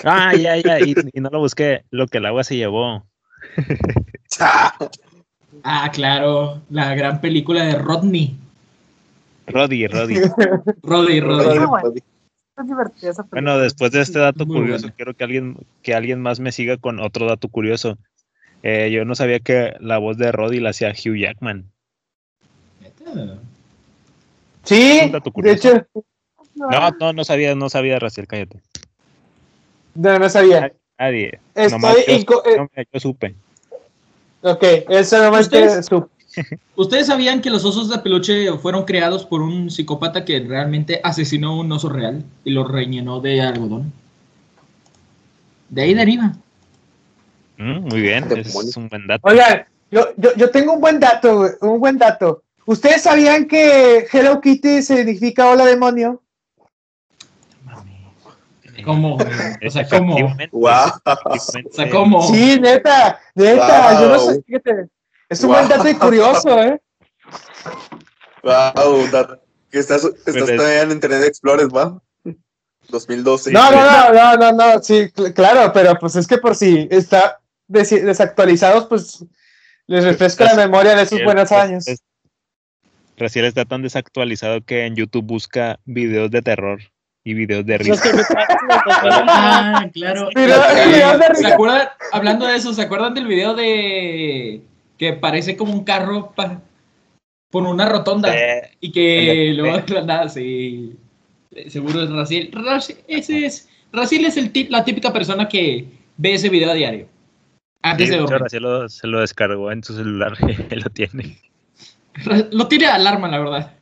Ah, ya, ya, y, y no lo busqué. Lo que el agua se llevó. (laughs) Ah, claro, la gran película de Rodney. Roddy, Roddy. Roddy, Roddy. Ah, bueno. Es divertida esa película. Bueno, después de este dato Muy curioso, buena. quiero que alguien, que alguien más me siga con otro dato curioso. Eh, yo no sabía que la voz de Roddy la hacía Hugh Jackman. Sí, de curioso. hecho, No, no, no sabía, no sabía, Raciel, cállate. No, no sabía. Nadie. Estoy yo, eh, no, yo supe. Ok, eso nomás que ¿Ustedes? su- ¿Ustedes sabían que los osos de peluche fueron creados por un psicópata que realmente asesinó un oso real y lo rellenó de algodón? De ahí deriva. Mm, muy bien, es un buen dato. Oigan, yo, yo, yo tengo un buen dato, un buen dato. ¿Ustedes sabían que Hello Kitty significa hola demonio? (laughs) ¿Cómo? O sea, ¿cómo? Wow. O sea, ¿cómo? Sí, neta, neta, yo no sé, fíjate. Es un buen Wow. dato y curioso, ¿eh? Wow, que estás, estás Pues es- todavía en Internet Explorer, ¿va? 2012. No, no, no, no, no, no, sí, cl- claro, pero pues es que por si está des- desactualizados, pues les refresca la memoria de esos Es- buenos años. es- Raciel está tan desactualizado que en YouTube busca videos de terror y videos de risa. (laughs) Ah, claro. Hablando de eso, ¿se acuerdan del video de que parece como un carro pa- por una rotonda y que luego de la nada, sí. Seguro es Raciel. Raci- Ese es, Raciel es el tip- la típica persona que ve ese video a diario. sí, Antes de de hecho, dormir. Raciel lo- se lo descargó en su celular y (laughs) lo tiene. Lo tiene de alarma, la verdad.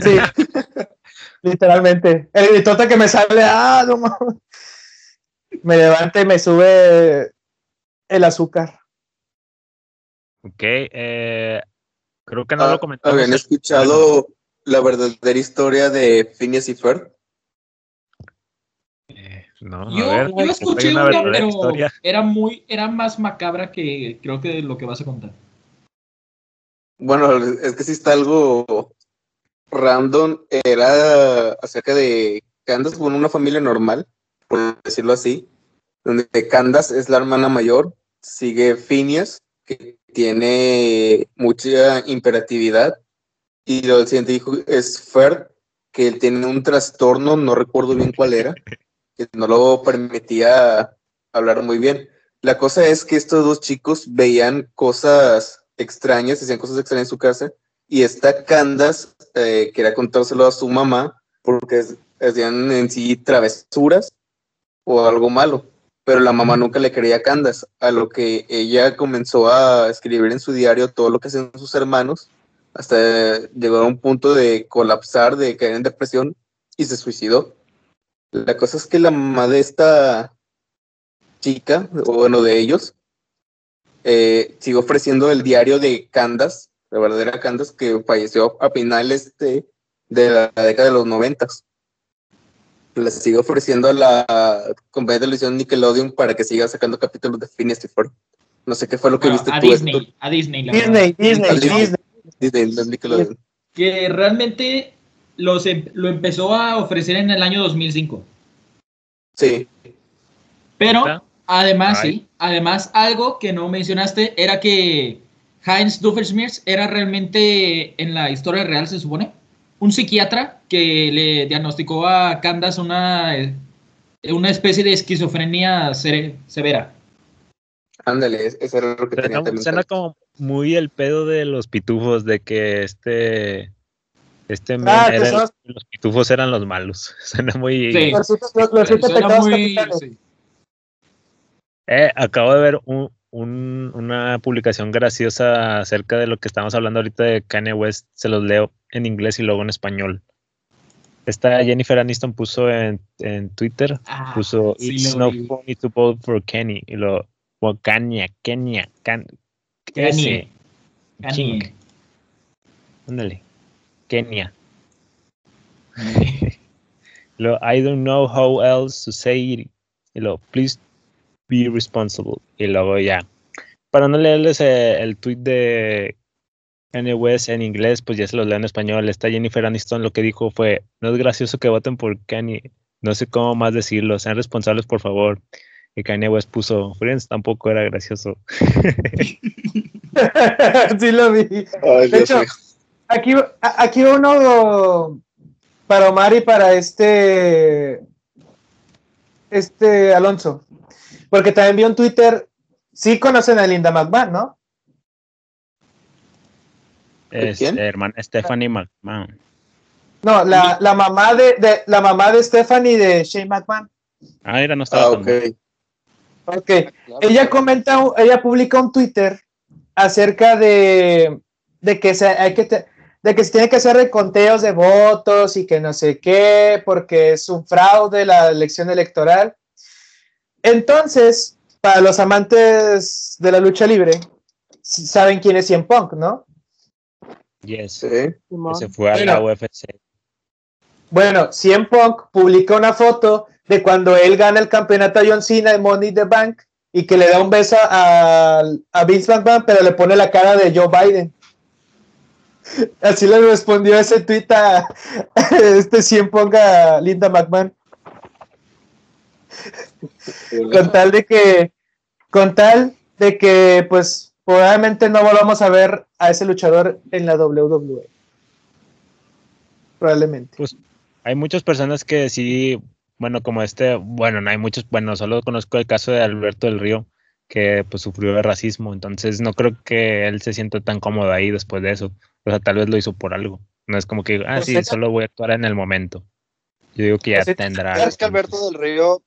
Sí, (laughs) literalmente. El gritote que me sale, ah, no mames. Me levanta y me sube el azúcar. Ok, eh, creo que no Ah, lo comentamos. ¿Habían escuchado la verdadera historia de Phineas y Ferb? Eh, no, Yo, a ver, yo escuché una pero historia. era muy, era más macabra que creo que lo que vas a contar. Bueno, es que sí está algo random. Era acerca de Candace, bueno, una familia normal, por decirlo así, donde Candace es la hermana mayor, sigue Phineas, que tiene mucha imperatividad, y lo siguiente hijo es Ferb, que él tiene un trastorno, no recuerdo bien cuál era, que no lo permitía hablar muy bien. La cosa es que estos dos chicos veían cosas extrañas, hacían cosas extrañas en su casa, y esta Candace eh, quería contárselo a su mamá porque hacían en sí travesuras o algo malo, pero la mamá nunca le quería a Candace, a lo que ella comenzó a escribir en su diario todo lo que hacían sus hermanos, hasta llegó a un punto de colapsar, de caer en depresión y se suicidó. La cosa es que la mamá de esta chica, o bueno, de ellos, eh, siguió ofreciendo el diario de Candace la verdadera Candace, que falleció a finales de, de la década de los noventas. Le sigue ofreciendo a la compañía de televisión Nickelodeon para que siga sacando capítulos de Phineas y Ferb. No sé qué fue lo que Bueno, viste a tú. Disney, a Disney, la Disney. Disney, ¿A Disney? Disney. Disney, Nickelodeon. Que realmente los em- lo empezó a ofrecer en el año 2005. Sí, Pero además, Ay. sí, además algo que no mencionaste era que Heinz Doofenshmirtz era realmente en la historia real, se supone, un psiquiatra que le diagnosticó a Candace una, eh, una especie de esquizofrenia severa. ándale, es- eso era lo que tenía Suena, también. suena como muy el pedo de los pitufos, de que este. Este Ah, era los pitufos eran los malos. (laughs) Suena muy. Sí. Los los- los Suena muy- sí. Eh, acabo de ver un- un- una publicación graciosa acerca de lo que estamos hablando ahorita de Kanye West. Se los leo en inglés y luego en español. Esta Jennifer Aniston puso en, en Twitter, Ah, puso sí It's no vi. funny to vote for Kenny. Y lo, well, Kanye, Kenya, Kanye. Kanye. Ching. ándale, Kenia. (laughs) Lo, I don't know how else to say it. Y lo, please be responsible. Y luego ya. Para no leerles eh, el tweet de Kanye West en inglés, pues ya se los leo en español. Esta Jennifer Aniston lo que dijo fue, no es gracioso que voten por Kanye. No sé cómo más decirlo. Sean responsables, por favor. Y Kanye West puso, Friends tampoco era gracioso. (laughs) sí lo vi. Ay, De hecho, aquí, aquí uno para Omar y para este este Alonso. Porque también vi un Twitter. Sí conocen a Linda McMahon, ¿no? Hermana Stephanie McMahon. No, la, la mamá de, de- la mamá de Stephanie de Shane McMahon. Ah, mira, no estaba Ah, tan ok. Ok. Ella comenta, ella publica un Twitter acerca de, de que se hay que te- de que se tiene que hacer reconteos de votos y que no sé qué, porque es un fraude la elección electoral. Entonces, para los amantes de la lucha libre, saben quién es CM Punk, ¿no? Yes. Sí. que se fue a la Bueno. UFC. Bueno, CM Punk publica una foto de cuando él gana el campeonato a John Cena de Money in the Bank y que le da un beso a, a Vince McMahon, pero le pone la cara de Joe Biden. (laughs) Así le respondió ese tweet a (laughs) este CM Punk a Linda McMahon, con tal de que, con tal de que, pues, probablemente no volvamos a ver a ese luchador en la WWE. Probablemente. Hay muchas personas que sí, bueno, como este, bueno, no hay muchos, bueno, solo conozco el caso de Alberto del Río, que pues sufrió de racismo, entonces no creo que él se sienta tan cómodo ahí después de eso. O sea, tal vez lo hizo por algo. No es como que, ah, Pues sí, solo voy a actuar en el momento. Yo digo que ya Pues esa- tendrá. Es que Alberto del Río,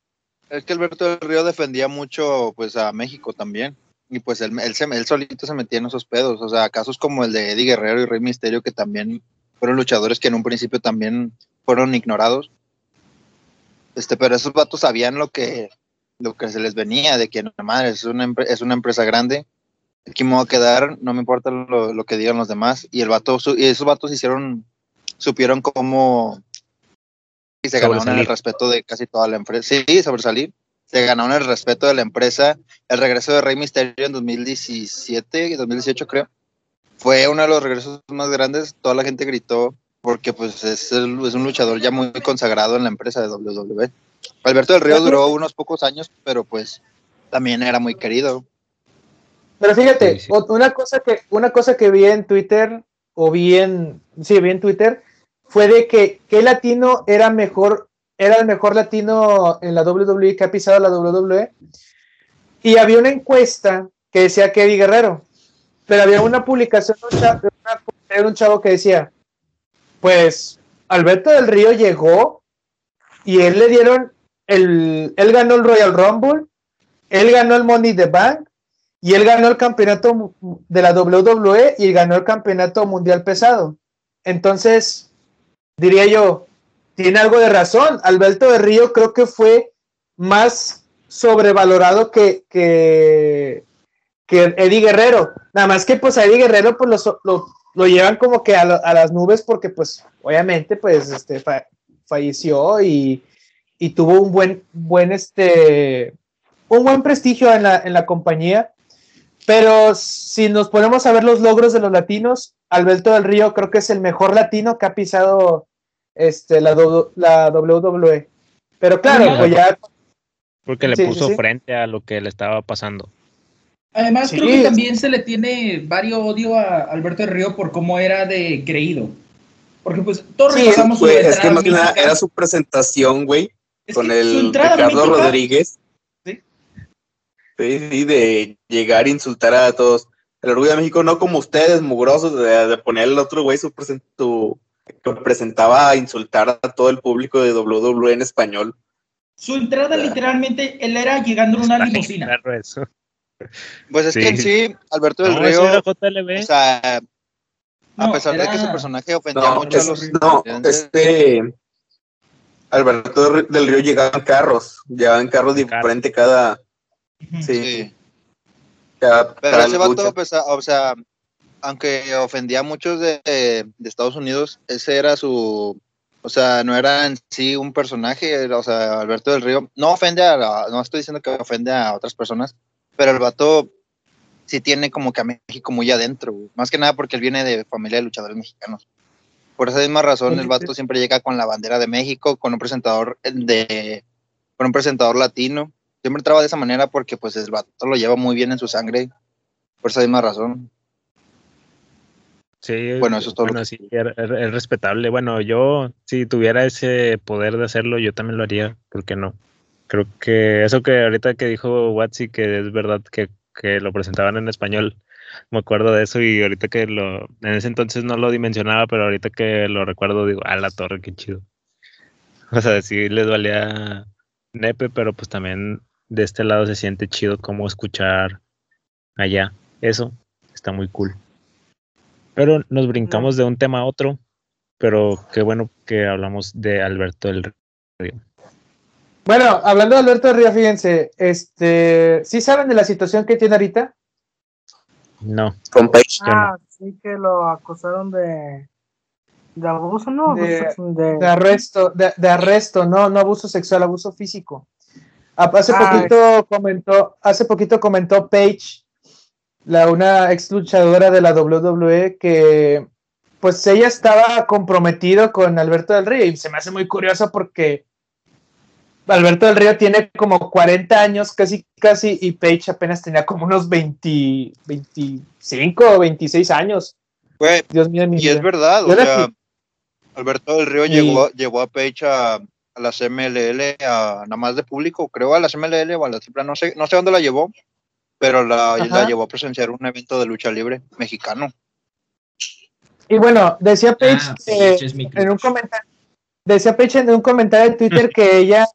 es que Alberto del Río defendía mucho pues a México también. Y pues él, él, se- él solito se metía en esos pedos. O sea, casos como el de Eddie Guerrero y Rey Misterio, que también fueron luchadores que en un principio también fueron ignorados. Este, pero esos vatos sabían lo que, lo que se les venía, de que, "No, madre, es una, es una empresa grande. Aquí me voy a quedar, no me importa lo, que digan los demás. Y el vato, y esos vatos hicieron, supieron cómo y se ganaron el respeto de casi toda la empresa. Sí, sobresalir. Se ganaron el respeto de la empresa. El regreso de Rey Misterio en 2017, 2018 creo, fue uno de los regresos más grandes. Toda la gente gritó porque pues es, el- es un luchador ya muy consagrado en la empresa de WWE. Alberto del Río duró unos pocos años, pero pues también era muy querido. Pero fíjate, Sí, sí. una cosa que una cosa que vi en Twitter o vi en sí, vi en Twitter fue de que qué latino era mejor era el mejor latino en la WWE que ha pisado la WWE. Y había una encuesta que decía Eddie Guerrero, pero había una publicación de una- un chavo que decía, pues Alberto del Río llegó y él le dieron el él ganó el Royal Rumble, él ganó el Money the Bank y él ganó el campeonato de la WWE y ganó el campeonato mundial pesado. Entonces, diría yo, tiene algo de razón. Alberto de Río creo que fue más sobrevalorado que, que, Eddie Guerrero. Nada más que pues a Eddie Guerrero pues lo, lo, llevan como que a, las nubes porque pues obviamente pues este fa- falleció y, y tuvo un buen, buen este, un buen prestigio en la, en la compañía. Pero si nos ponemos a ver los logros de los latinos, Alberto del Río creo que es el mejor latino que ha pisado este, la, do- la WWE. Pero claro, pues ya Porque le Sí, puso sí. frente a lo que le estaba pasando. Además, Sí, creo que también se le tiene varios odio a Alberto del Río por cómo era de creído. Porque pues todos Sí, es que más que nada era su presentación, güey, con que su el entrada Ricardo mítica- Rodríguez. Sí. Sí, de llegar a insultar a todos. El orgullo de México, no como ustedes, mugrosos, de, de poner al otro güey su, su- que presentaba a insultar a todo el público de WWE en español. Su entrada literalmente, él era llegando en una limusina. eso. Pues es que en Sí. Alberto del No, Río, o sea, a No, pesar de que su personaje ofendía No, mucho es- a los no, este Alberto del Río llegaba en carros, llegaba en carros En carros. diferente cada. Sí, sí. cada, Pero cada ese vato, pues, o sea, aunque ofendía a muchos de, de Estados Unidos, ese era su, o sea, no era en sí un personaje, era, o sea, Alberto del Río, no ofende a, la- no estoy diciendo que ofende a otras personas, pero el vato sí tiene como que a México muy adentro, güey. más que nada porque él viene de familia de luchadores mexicanos. Por esa misma razón, el vato siempre llega con la bandera de México, con un presentador de, con un presentador latino. Siempre entraba de esa manera porque pues el vato lo lleva muy bien en su sangre. Por esa misma razón. Sí, Bueno, eso es todo lo Bueno, que- sí, es, es- es respetable. Bueno, yo, si tuviera ese poder de hacerlo, yo también lo haría. ¿Por qué no? Creo que eso que ahorita que dijo Watsi, que es verdad que, que lo presentaban en español, me acuerdo de eso y ahorita que lo, en ese entonces no lo dimensionaba, pero ahorita que lo recuerdo digo, a la torre, qué chido. O sea, sí les valía nepe, pero pues también de este lado se siente chido como escuchar allá. Eso está muy cool. Pero nos brincamos de un tema a otro, pero qué bueno que hablamos de Alberto del Río. Bueno, hablando de Alberto de Río, fíjense, este, ¿sí saben de la situación que tiene ahorita? No, Con Page. Ah, sí que lo acusaron de, de abuso, ¿no? De- De- De arresto, de, de arresto, no, no abuso sexual, abuso físico. Ah, Hace Ah, poquito comentó, hace poquito comentó Paige, la una ex luchadora de la WWE, que pues ella estaba comprometido con Alberto del Río y se me hace muy curioso porque Alberto del Río tiene como 40 años casi casi y Paige apenas tenía como unos 20, 25 o 26 años. Dios mío, mi y es verdad, o sea, Alberto del Río Y- llevó, llevó a Page a, a las MLL, a nada más de público, creo a las MLL o a la triple, no sé, no sé dónde la llevó, pero la, la llevó a presenciar un evento de lucha libre mexicano. Y bueno, decía Paige Ah, mi en un comentario, decía Paige en un comentario de Twitter que ella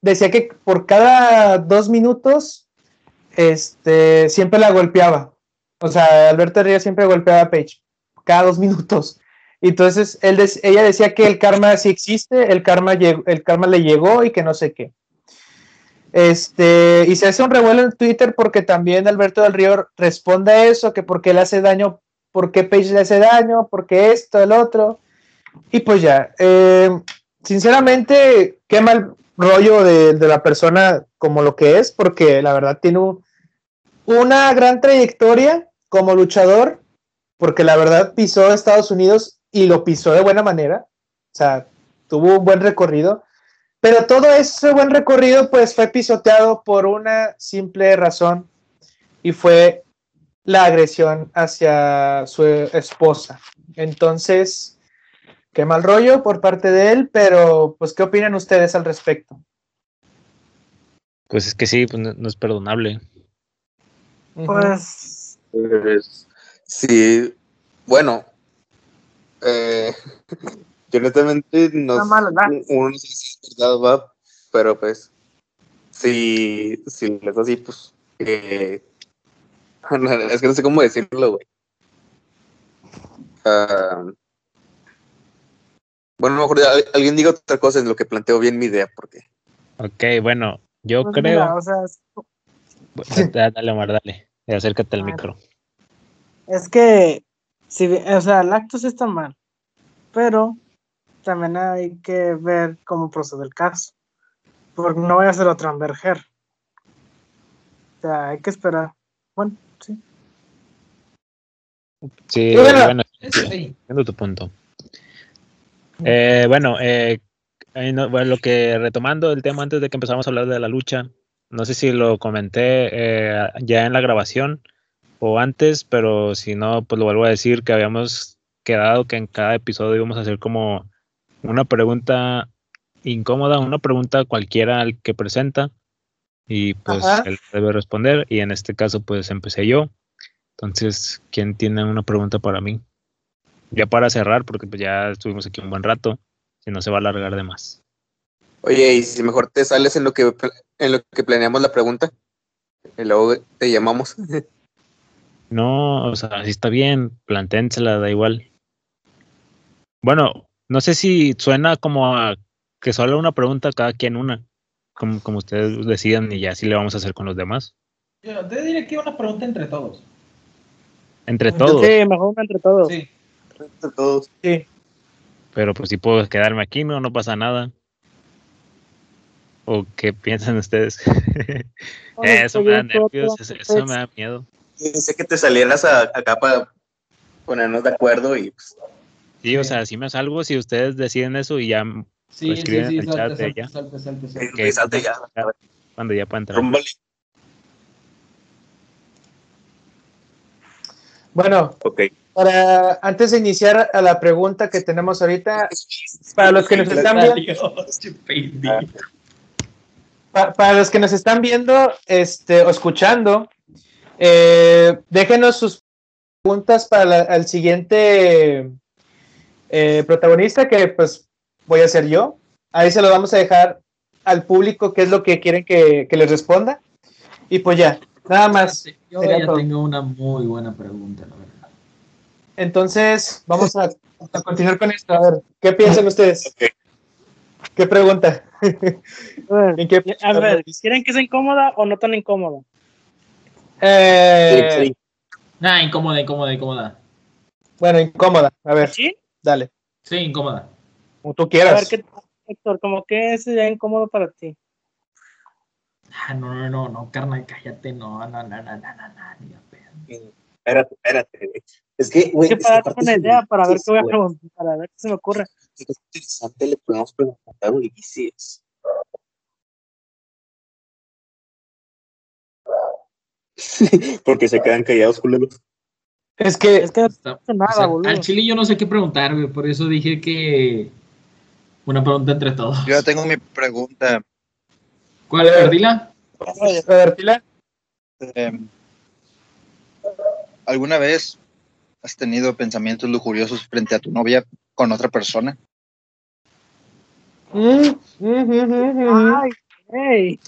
decía que por cada dos minutos, este, siempre la golpeaba. O sea, Alberto Ríos siempre golpeaba a Paige, cada dos minutos. Entonces ella decía que el karma sí existe, el karma, el karma le llegó y que no sé qué. Este, y se hace un revuelo en Twitter porque también Alberto del Río responde a eso, que porque le hace daño, por qué Paige le hace daño, porque esto, el otro. Y pues ya, eh, sinceramente, qué mal rollo de, la persona como lo que es, porque la verdad tiene un- una gran trayectoria como luchador, porque la verdad pisó Estados Unidos y lo pisó de buena manera, o sea, tuvo un buen recorrido, pero todo ese buen recorrido pues fue pisoteado por una simple razón y fue la agresión hacia su esposa. Entonces, qué mal rollo por parte de él, pero pues, ¿qué opinan ustedes al respecto? pues es que sí, pues no, no es perdonable. Pues, Pues, sí, bueno, eh, (laughs) yo honestamente no Está mal, ¿verdad? uno no sé si es verdad, va, pero pues, si, si es así, pues, eh, (laughs) es que no sé cómo decirlo, güey. Ah, bueno, mejor al- alguien diga otra cosa en lo que planteo bien mi idea, porque Ok, bueno, yo pues creo. mira, o sea, es- Bueno, da- (laughs) Dale, Omar, dale. Acércate al micro. Es que, si, o sea, el acto sí está mal, pero también hay que ver cómo procede el caso, porque no voy a hacer otra Amber Heard. O sea, hay que esperar. Bueno, sí. Sí, bueno, entiendo tu punto. Eh, bueno, eh, bueno, lo que retomando el tema antes de que empezáramos a hablar de la lucha, no sé si lo comenté eh, ya en la grabación o antes, pero si no, pues lo vuelvo a decir que habíamos quedado que en cada episodio íbamos a hacer como una pregunta incómoda, una pregunta cualquiera al que presenta y pues Ajá. él debe responder y en este caso pues empecé yo. Entonces, ¿quién tiene una pregunta para mí? Ya para cerrar, porque pues ya estuvimos aquí un buen rato, si no se va a alargar de más. Oye, y si mejor te sales en lo que en lo que planeamos la pregunta, y luego te llamamos. (laughs) No, o sea, si está bien, planténsela, da igual. Bueno, no sé si suena como a que solo una pregunta cada quien una, como, como ustedes decidan y ya así le vamos a hacer con los demás. Yo te diré que una pregunta entre todos. Entre todos, Sí, mejor una entre todos. Sí. Todos. Sí. pero pues si puedo quedarme aquí, no, no pasa nada. ¿O qué piensan ustedes? (laughs) eso me da nervios, eso, eso me da miedo. Pensé que te salieras a- acá para ponernos de acuerdo y pues, Sí, o sea, si me salgo, si ustedes deciden eso y ya Sí, Pues sí, escriben sí, en el chat salte, de salte, ya. salte, salte, salte. que- salte ya. cuando ya pueda entrar. Rúmbale. Bueno, Ok. para antes de iniciar a la pregunta que tenemos ahorita, para los que nos están viendo, (laughs) para los que nos están viendo este, o escuchando, eh, déjenos sus preguntas para la- el siguiente eh, protagonista, que pues voy a ser yo. Ahí se lo vamos a dejar al público qué es lo que quieren que, que les responda. Y pues ya, nada más. Yo ya todo. tengo una muy buena pregunta, la verdad. Entonces, vamos a, a continuar con esto. A ver, ¿qué piensan ustedes? ¿Qué pregunta? (laughs) ¿En qué- A ver, ¿quieren que sea incómoda o no tan incómoda? Eh, Sí, sí. Nah, incómoda, incómoda, incómoda. Bueno, incómoda. A ver, ¿Sí? dale. Sí, incómoda. Como tú A ver, quieras. ¿qué, Héctor, como que sería incómodo para ti? Ah, no, no, no, no, carnal, cállate, no, no, no, no, no, no, no, pedo. Espérate, espérate. Es que, güey, Es que para aparte una idea, para ver qué voy a preguntar, para ver qué se me ocurre. Es interesante, le podemos preguntar a Ulises. (laughs) Porque se quedan callados, culeros. Es que Es que no Está- pasa nada, o sea, boludo. al chile yo no sé qué preguntar, güey, por eso dije que una pregunta entre todos. Yo ya tengo mi pregunta. ¿Cuál, Ardila? A ver, Tila. Em, ¿Alguna vez has tenido pensamientos lujuriosos frente a tu novia con otra persona? Mm, mm, mm, mm, mm. Ay, hey.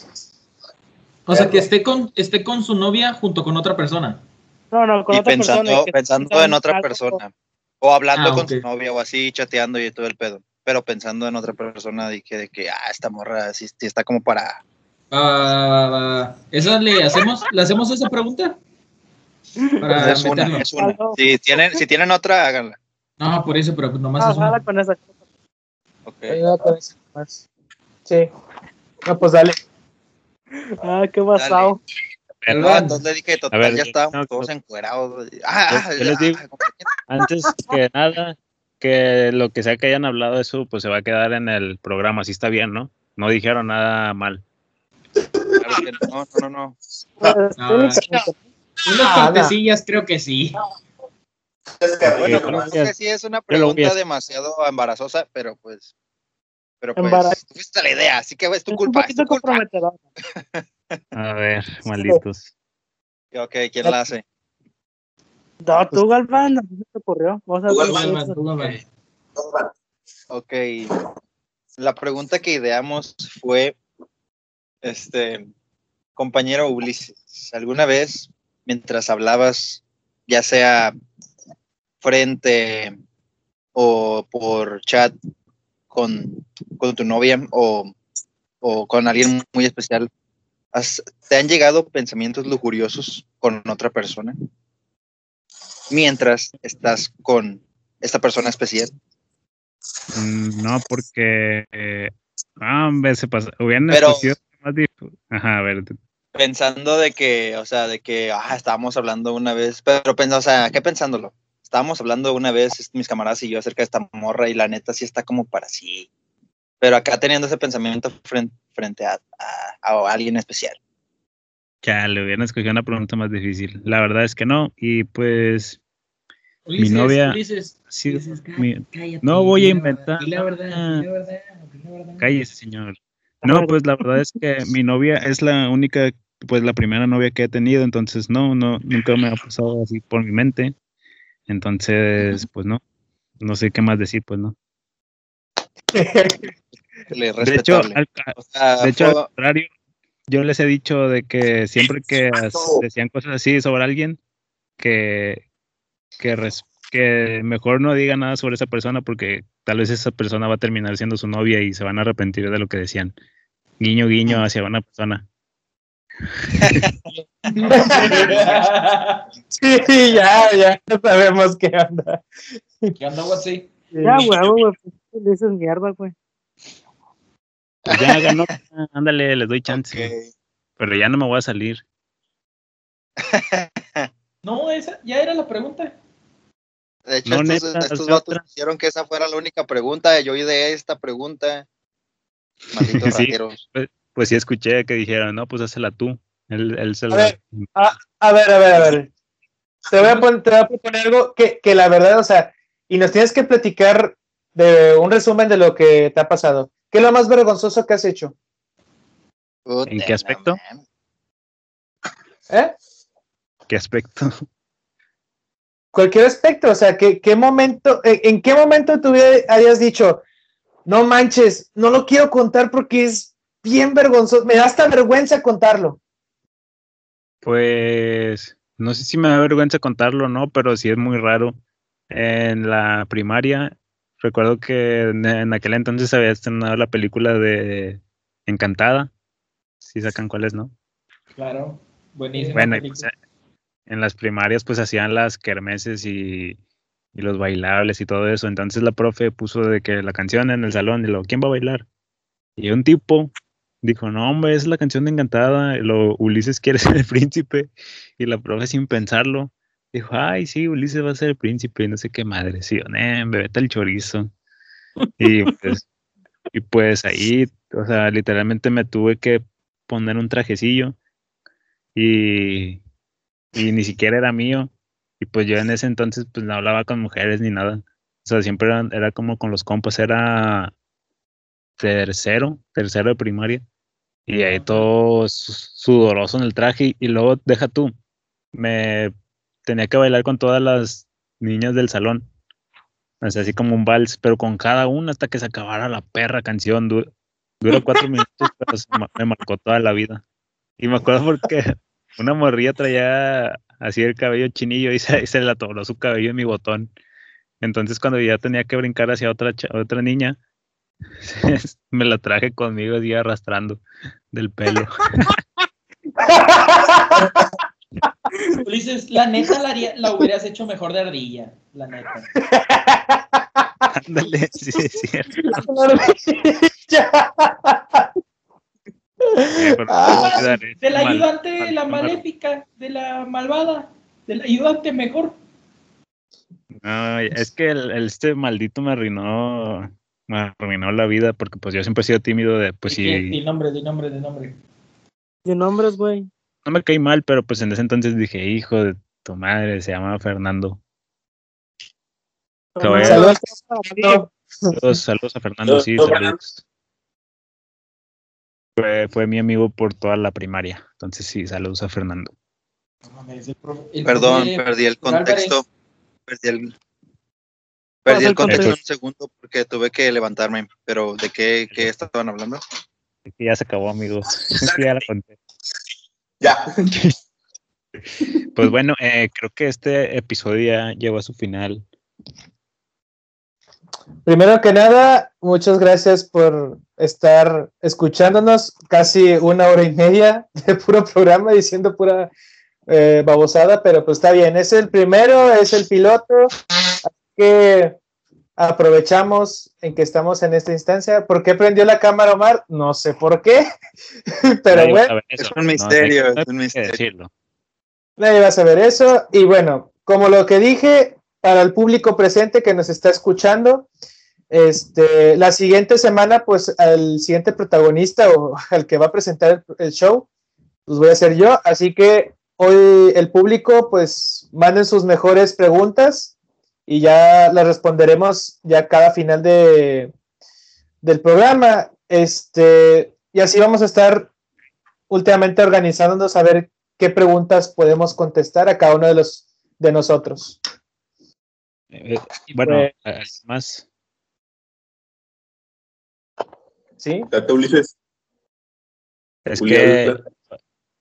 O sea, que esté con, esté con su novia junto con otra persona. No, no, con y otra pensando, persona. que pensando en otra algo- persona. O hablando Ah, con su novia o así, chateando y todo el pedo. Pero pensando en otra persona, dije de que, ah, esta morra sí, sí está como para... Ah, ¿Esa le hacemos, le hacemos esa pregunta? Para es una, es una. Si tienen, si tienen otra, háganla. No, por eso, pero nomás Ah, es una. con esa. Ok. Ayuda con eso más. Sí. No, pues dale. Ah, qué No, entonces le dije, total, ver, ya estábamos no, todos no. encuerados. Ah, Yo- yo les digo- antes que nada, que lo que sea que hayan hablado eso, pues se va a quedar en el programa, así está bien, ¿no? No dijeron nada mal. Claro que no, no, no, no. Ah, Unas Ah, cortecillas creo que sí. Bueno, Eh, creo gracias. que sí es una pregunta demasiado embarazosa, pero pues. Pero pues, Embara- tuviste la idea, así que es tu Es un culpa, es poquito tu culpa. (laughs) A ver, malditos. Ok, ¿quién la hace? No, tú, Galván, mí se te ocurrió. Vamos a Galván, es- tú, Galván. Ok. La pregunta que ideamos fue, este, compañero Ulises, ¿alguna vez mientras hablabas, ya sea frente o por chat con, con tu novia o, o con alguien muy especial, ¿has- ¿te han llegado pensamientos lujuriosos con otra persona? Mientras estás con esta persona especial. Mm, No, porque. eh, ah, hombre, se pasa. Hubieran Pero- más Ajá, a ver. Pensando de que, o sea, de que, ah, estábamos hablando una vez, pero pensando, o sea, ¿qué pensándolo? Estábamos hablando una vez, mis camaradas y yo, acerca de esta morra y la neta sí está como para sí. Pero acá teniendo ese pensamiento frente, frente a, a- a alguien especial. Ya, le hubieran escogido una pregunta más difícil. La verdad es que no. Y pues. Ulises, novia- Ulises, sí, Ulises, cá- mi- cállate, no voy a inventar la verdad, la verdad, la verdad. Cállese, señor. No, pues la verdad es que mi novia es la única, pues la primera novia que he tenido, entonces no, no, nunca me ha pasado así por mi mente. Entonces, pues no, no sé qué más decir, pues no. De hecho, al, O sea, de hecho, al contrario, yo les he dicho de que siempre que decían cosas así sobre alguien, que, que, res- que mejor no diga nada sobre esa persona porque tal vez esa persona va a terminar siendo su novia y se van a arrepentir de lo que decían. Guiño, guiño hacia una persona. Sí, ya, ya sabemos qué onda. ¿Qué onda, Guatsi? Ya, huevo, güey. pues, Dices mierda, güey. Pues ya ganó, ándale, les doy chance. Pero ya no me voy a salir. No, esa ya era la pregunta. De hecho, No, estos, neta, estos vatos hicieron que esa fuera la única pregunta. Yo de esta pregunta. Malditos (laughs) Sí. Pues sí escuché que dijeron, no, pues hazla tú. Él, él se A la... ver. A ver, a ver, a ver. Te voy a, pon- te voy a proponer algo que, que la verdad, o sea, y nos tienes que platicar de un resumen de lo que te ha pasado. ¿Qué es lo más vergonzoso que has hecho? Puta, ¿En qué aspecto? ¿Eh? ¿Qué aspecto? (laughs) Cualquier aspecto, o sea, ¿qué, qué momento, en, en qué momento tú hayas dicho, no manches, no lo quiero contar porque es bien vergonzoso, me da hasta vergüenza contarlo? Pues no sé si me da vergüenza contarlo o no, pero sí es muy raro. En la primaria, recuerdo que en, aquel entonces había estrenado la película de Encantada. Si sacan cuál es, ¿no? Claro, buenísimo. Bueno, pues, en las primarias pues hacían las kermeses y, y los bailables y todo eso. Entonces la profe puso de que la canción en el salón y luego, ¿quién va a bailar? Y un tipo dijo, no, hombre, es la canción de Encantada. Lo, Ulises quiere (laughs) ser el príncipe. Y la profe sin pensarlo dijo, ay, sí, Ulises va a ser el príncipe y no sé qué madre. Sí, eh, bebete el chorizo. Y pues, y pues ahí, o sea, literalmente me tuve que poner un trajecillo y, y ni siquiera era mío. Y pues yo en ese entonces pues no hablaba con mujeres ni nada. O sea, siempre era como con los compas, era tercero, tercero de primaria. Y ahí todo su- sudoroso en el traje. Y luego, deja tú, me tenía que bailar con todas las niñas del salón. O así como un vals, pero con cada una hasta que se acabara la perra canción. Du- Duró cuatro minutos, (laughs) pero se me marcó toda la vida. Y me acuerdo porque (laughs) una morrilla traía así el cabello chinillo y (laughs) se, y se le atoró su cabello en mi botón. Entonces cuando ya tenía que brincar hacia otra, otra niña, (laughs) me la traje conmigo así arrastrando del pelo. Ulises, la neta la, haría- la hubieras hecho mejor de ardilla, la neta. Ándale, sí, sí, es cierto. Eh, Ah, no voy a olvidar ese De la ayudante, maléfica, de la malvada, del ayudante mejor. No, es que el, el- este maldito me arruinó, me arruinó la vida porque pues yo siempre he sido tímido de, pues sí, Di nombre, di nombre, di nombre. De nombres, güey. no me caí mal, pero pues en ese entonces dije, hijo de tu madre, se llama Fernando. Caballero. Saludos. Saludos, saludos a Fernando, sí, saludos. Fue, fue mi amigo por toda la primaria, entonces sí, saludos a Fernando. Perdón, perdí el contexto. Perdí el, perdí el contexto un segundo porque tuve que levantarme. Pero ¿de qué, qué estaban hablando? Que ya se acabó, amigos. (laughs) Ya la conté. Ya. Pues bueno, eh, creo que este episodio ya llegó a su final. Primero que nada, muchas gracias por estar escuchándonos casi una hora y media de puro programa diciendo pura eh, babosada, pero pues está bien, es el primero, es el piloto, que aprovechamos en que estamos en esta instancia. ¿Por qué prendió la cámara Omar? No sé por qué, (laughs) pero Nadie bueno, Es un misterio, no es un misterio. decirlo. nadie va a saber eso. Y bueno, como lo que dije, para el público presente que nos está escuchando, este, la siguiente semana, pues al siguiente protagonista o (laughs) al que va a presentar el, el show, pues voy a ser yo. Así que hoy el público, pues manden sus mejores preguntas y ya las responderemos ya cada final de, del programa. Este, y así vamos a estar últimamente organizándonos a ver qué preguntas podemos contestar a cada uno de los de nosotros. Eh, bueno, pues- además, ¿Sí? Date, Ulises. es que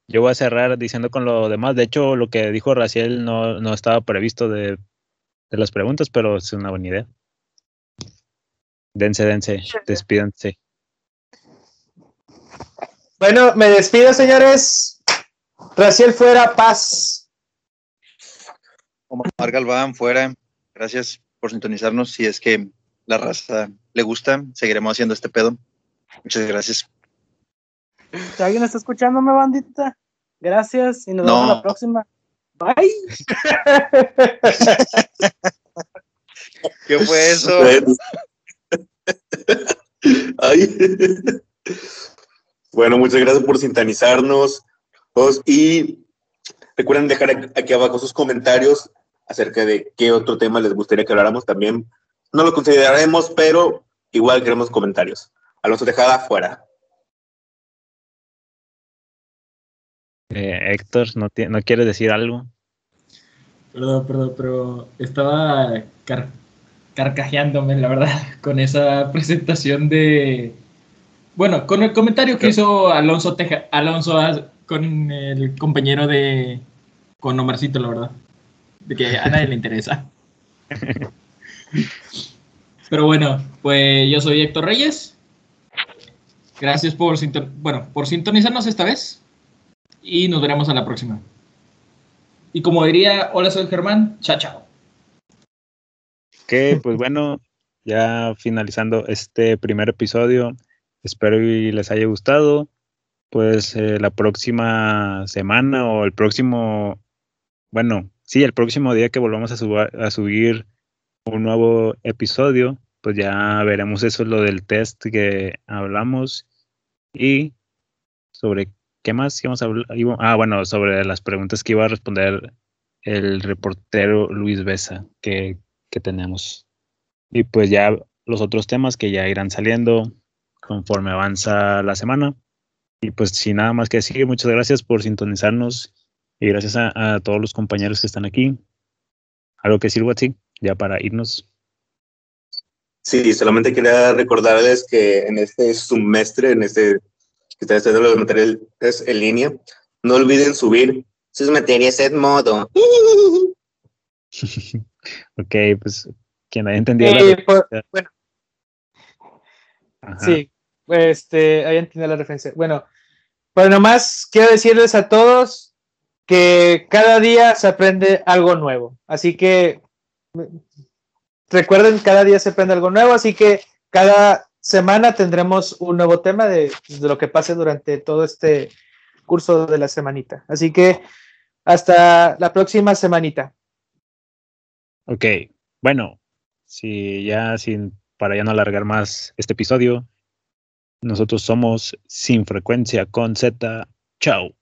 yo voy a cerrar diciendo con lo demás. De hecho, lo que dijo Raciel no, no estaba previsto de, de las preguntas, pero es una buena idea. Dense, dense, despídanse. Bueno, me despido, señores. Raciel fuera, paz. Omar Galván, fuera. Gracias por sintonizarnos. Si es que la raza le gusta, seguiremos haciendo este pedo. Muchas gracias. Si alguien está escuchándome, bandita, gracias y nos vemos No. la próxima. Bye. (laughs) ¿Qué fue eso? (laughs) Ay. Bueno, muchas gracias por sintonizarnos. Y recuerden dejar aquí abajo sus comentarios acerca de qué otro tema les gustaría que habláramos también. No lo consideraremos, pero igual queremos comentarios. Alonso Tejada, fuera. Eh, Héctor, ¿no, ti- ¿no quieres decir algo? Perdón, perdón, pero estaba car- carcajeándome, la verdad, (laughs) con esa presentación de. Bueno, con el comentario que hizo Alonso Teja, Alonso con el compañero de. con Omarcito, la verdad. De que a nadie le interesa. (laughs) Pero bueno, pues yo soy Héctor Reyes. Gracias por, bueno, por sintonizarnos esta vez. Y nos veremos a la próxima. Y como diría, hola, soy Germán, chao, chao. Que pues bueno, ya finalizando este primer episodio, espero y les haya gustado. Pues eh, la próxima semana o el próximo, bueno, sí, el próximo día que volvamos a, suba- a subir un nuevo episodio, pues ya veremos eso, lo del test que hablamos y sobre qué más íbamos a hablar. Ah, bueno, sobre las preguntas que iba a responder el reportero Luis Besa, que que tenemos. Y pues ya los otros temas que ya irán saliendo conforme avanza la semana. Y pues sin nada más que decir, muchas gracias por sintonizarnos y gracias a, a todos los compañeros que están aquí. ¿Algo que decir, Watsi? Ya para irnos. Sí, solamente quería recordarles que en este semestre, en este que está estudiando los materiales en línea, no olviden subir sus materias en modo. (laughs) ok, pues quien haya entendido. la Eh, por- referencia. bueno, Ajá. sí, este, ahí entiendo la referencia. Bueno, pues nomás quiero decirles a todos que cada día se aprende algo nuevo. Así que mm, recuerden, cada día se aprende algo nuevo, así que cada semana tendremos un nuevo tema de, de lo que pase durante todo este curso de la semanita. Así que hasta la próxima semanita. Ok, bueno, si ya sin, para ya no alargar más este episodio, nosotros somos Sin Frecuencia con Z. Chao.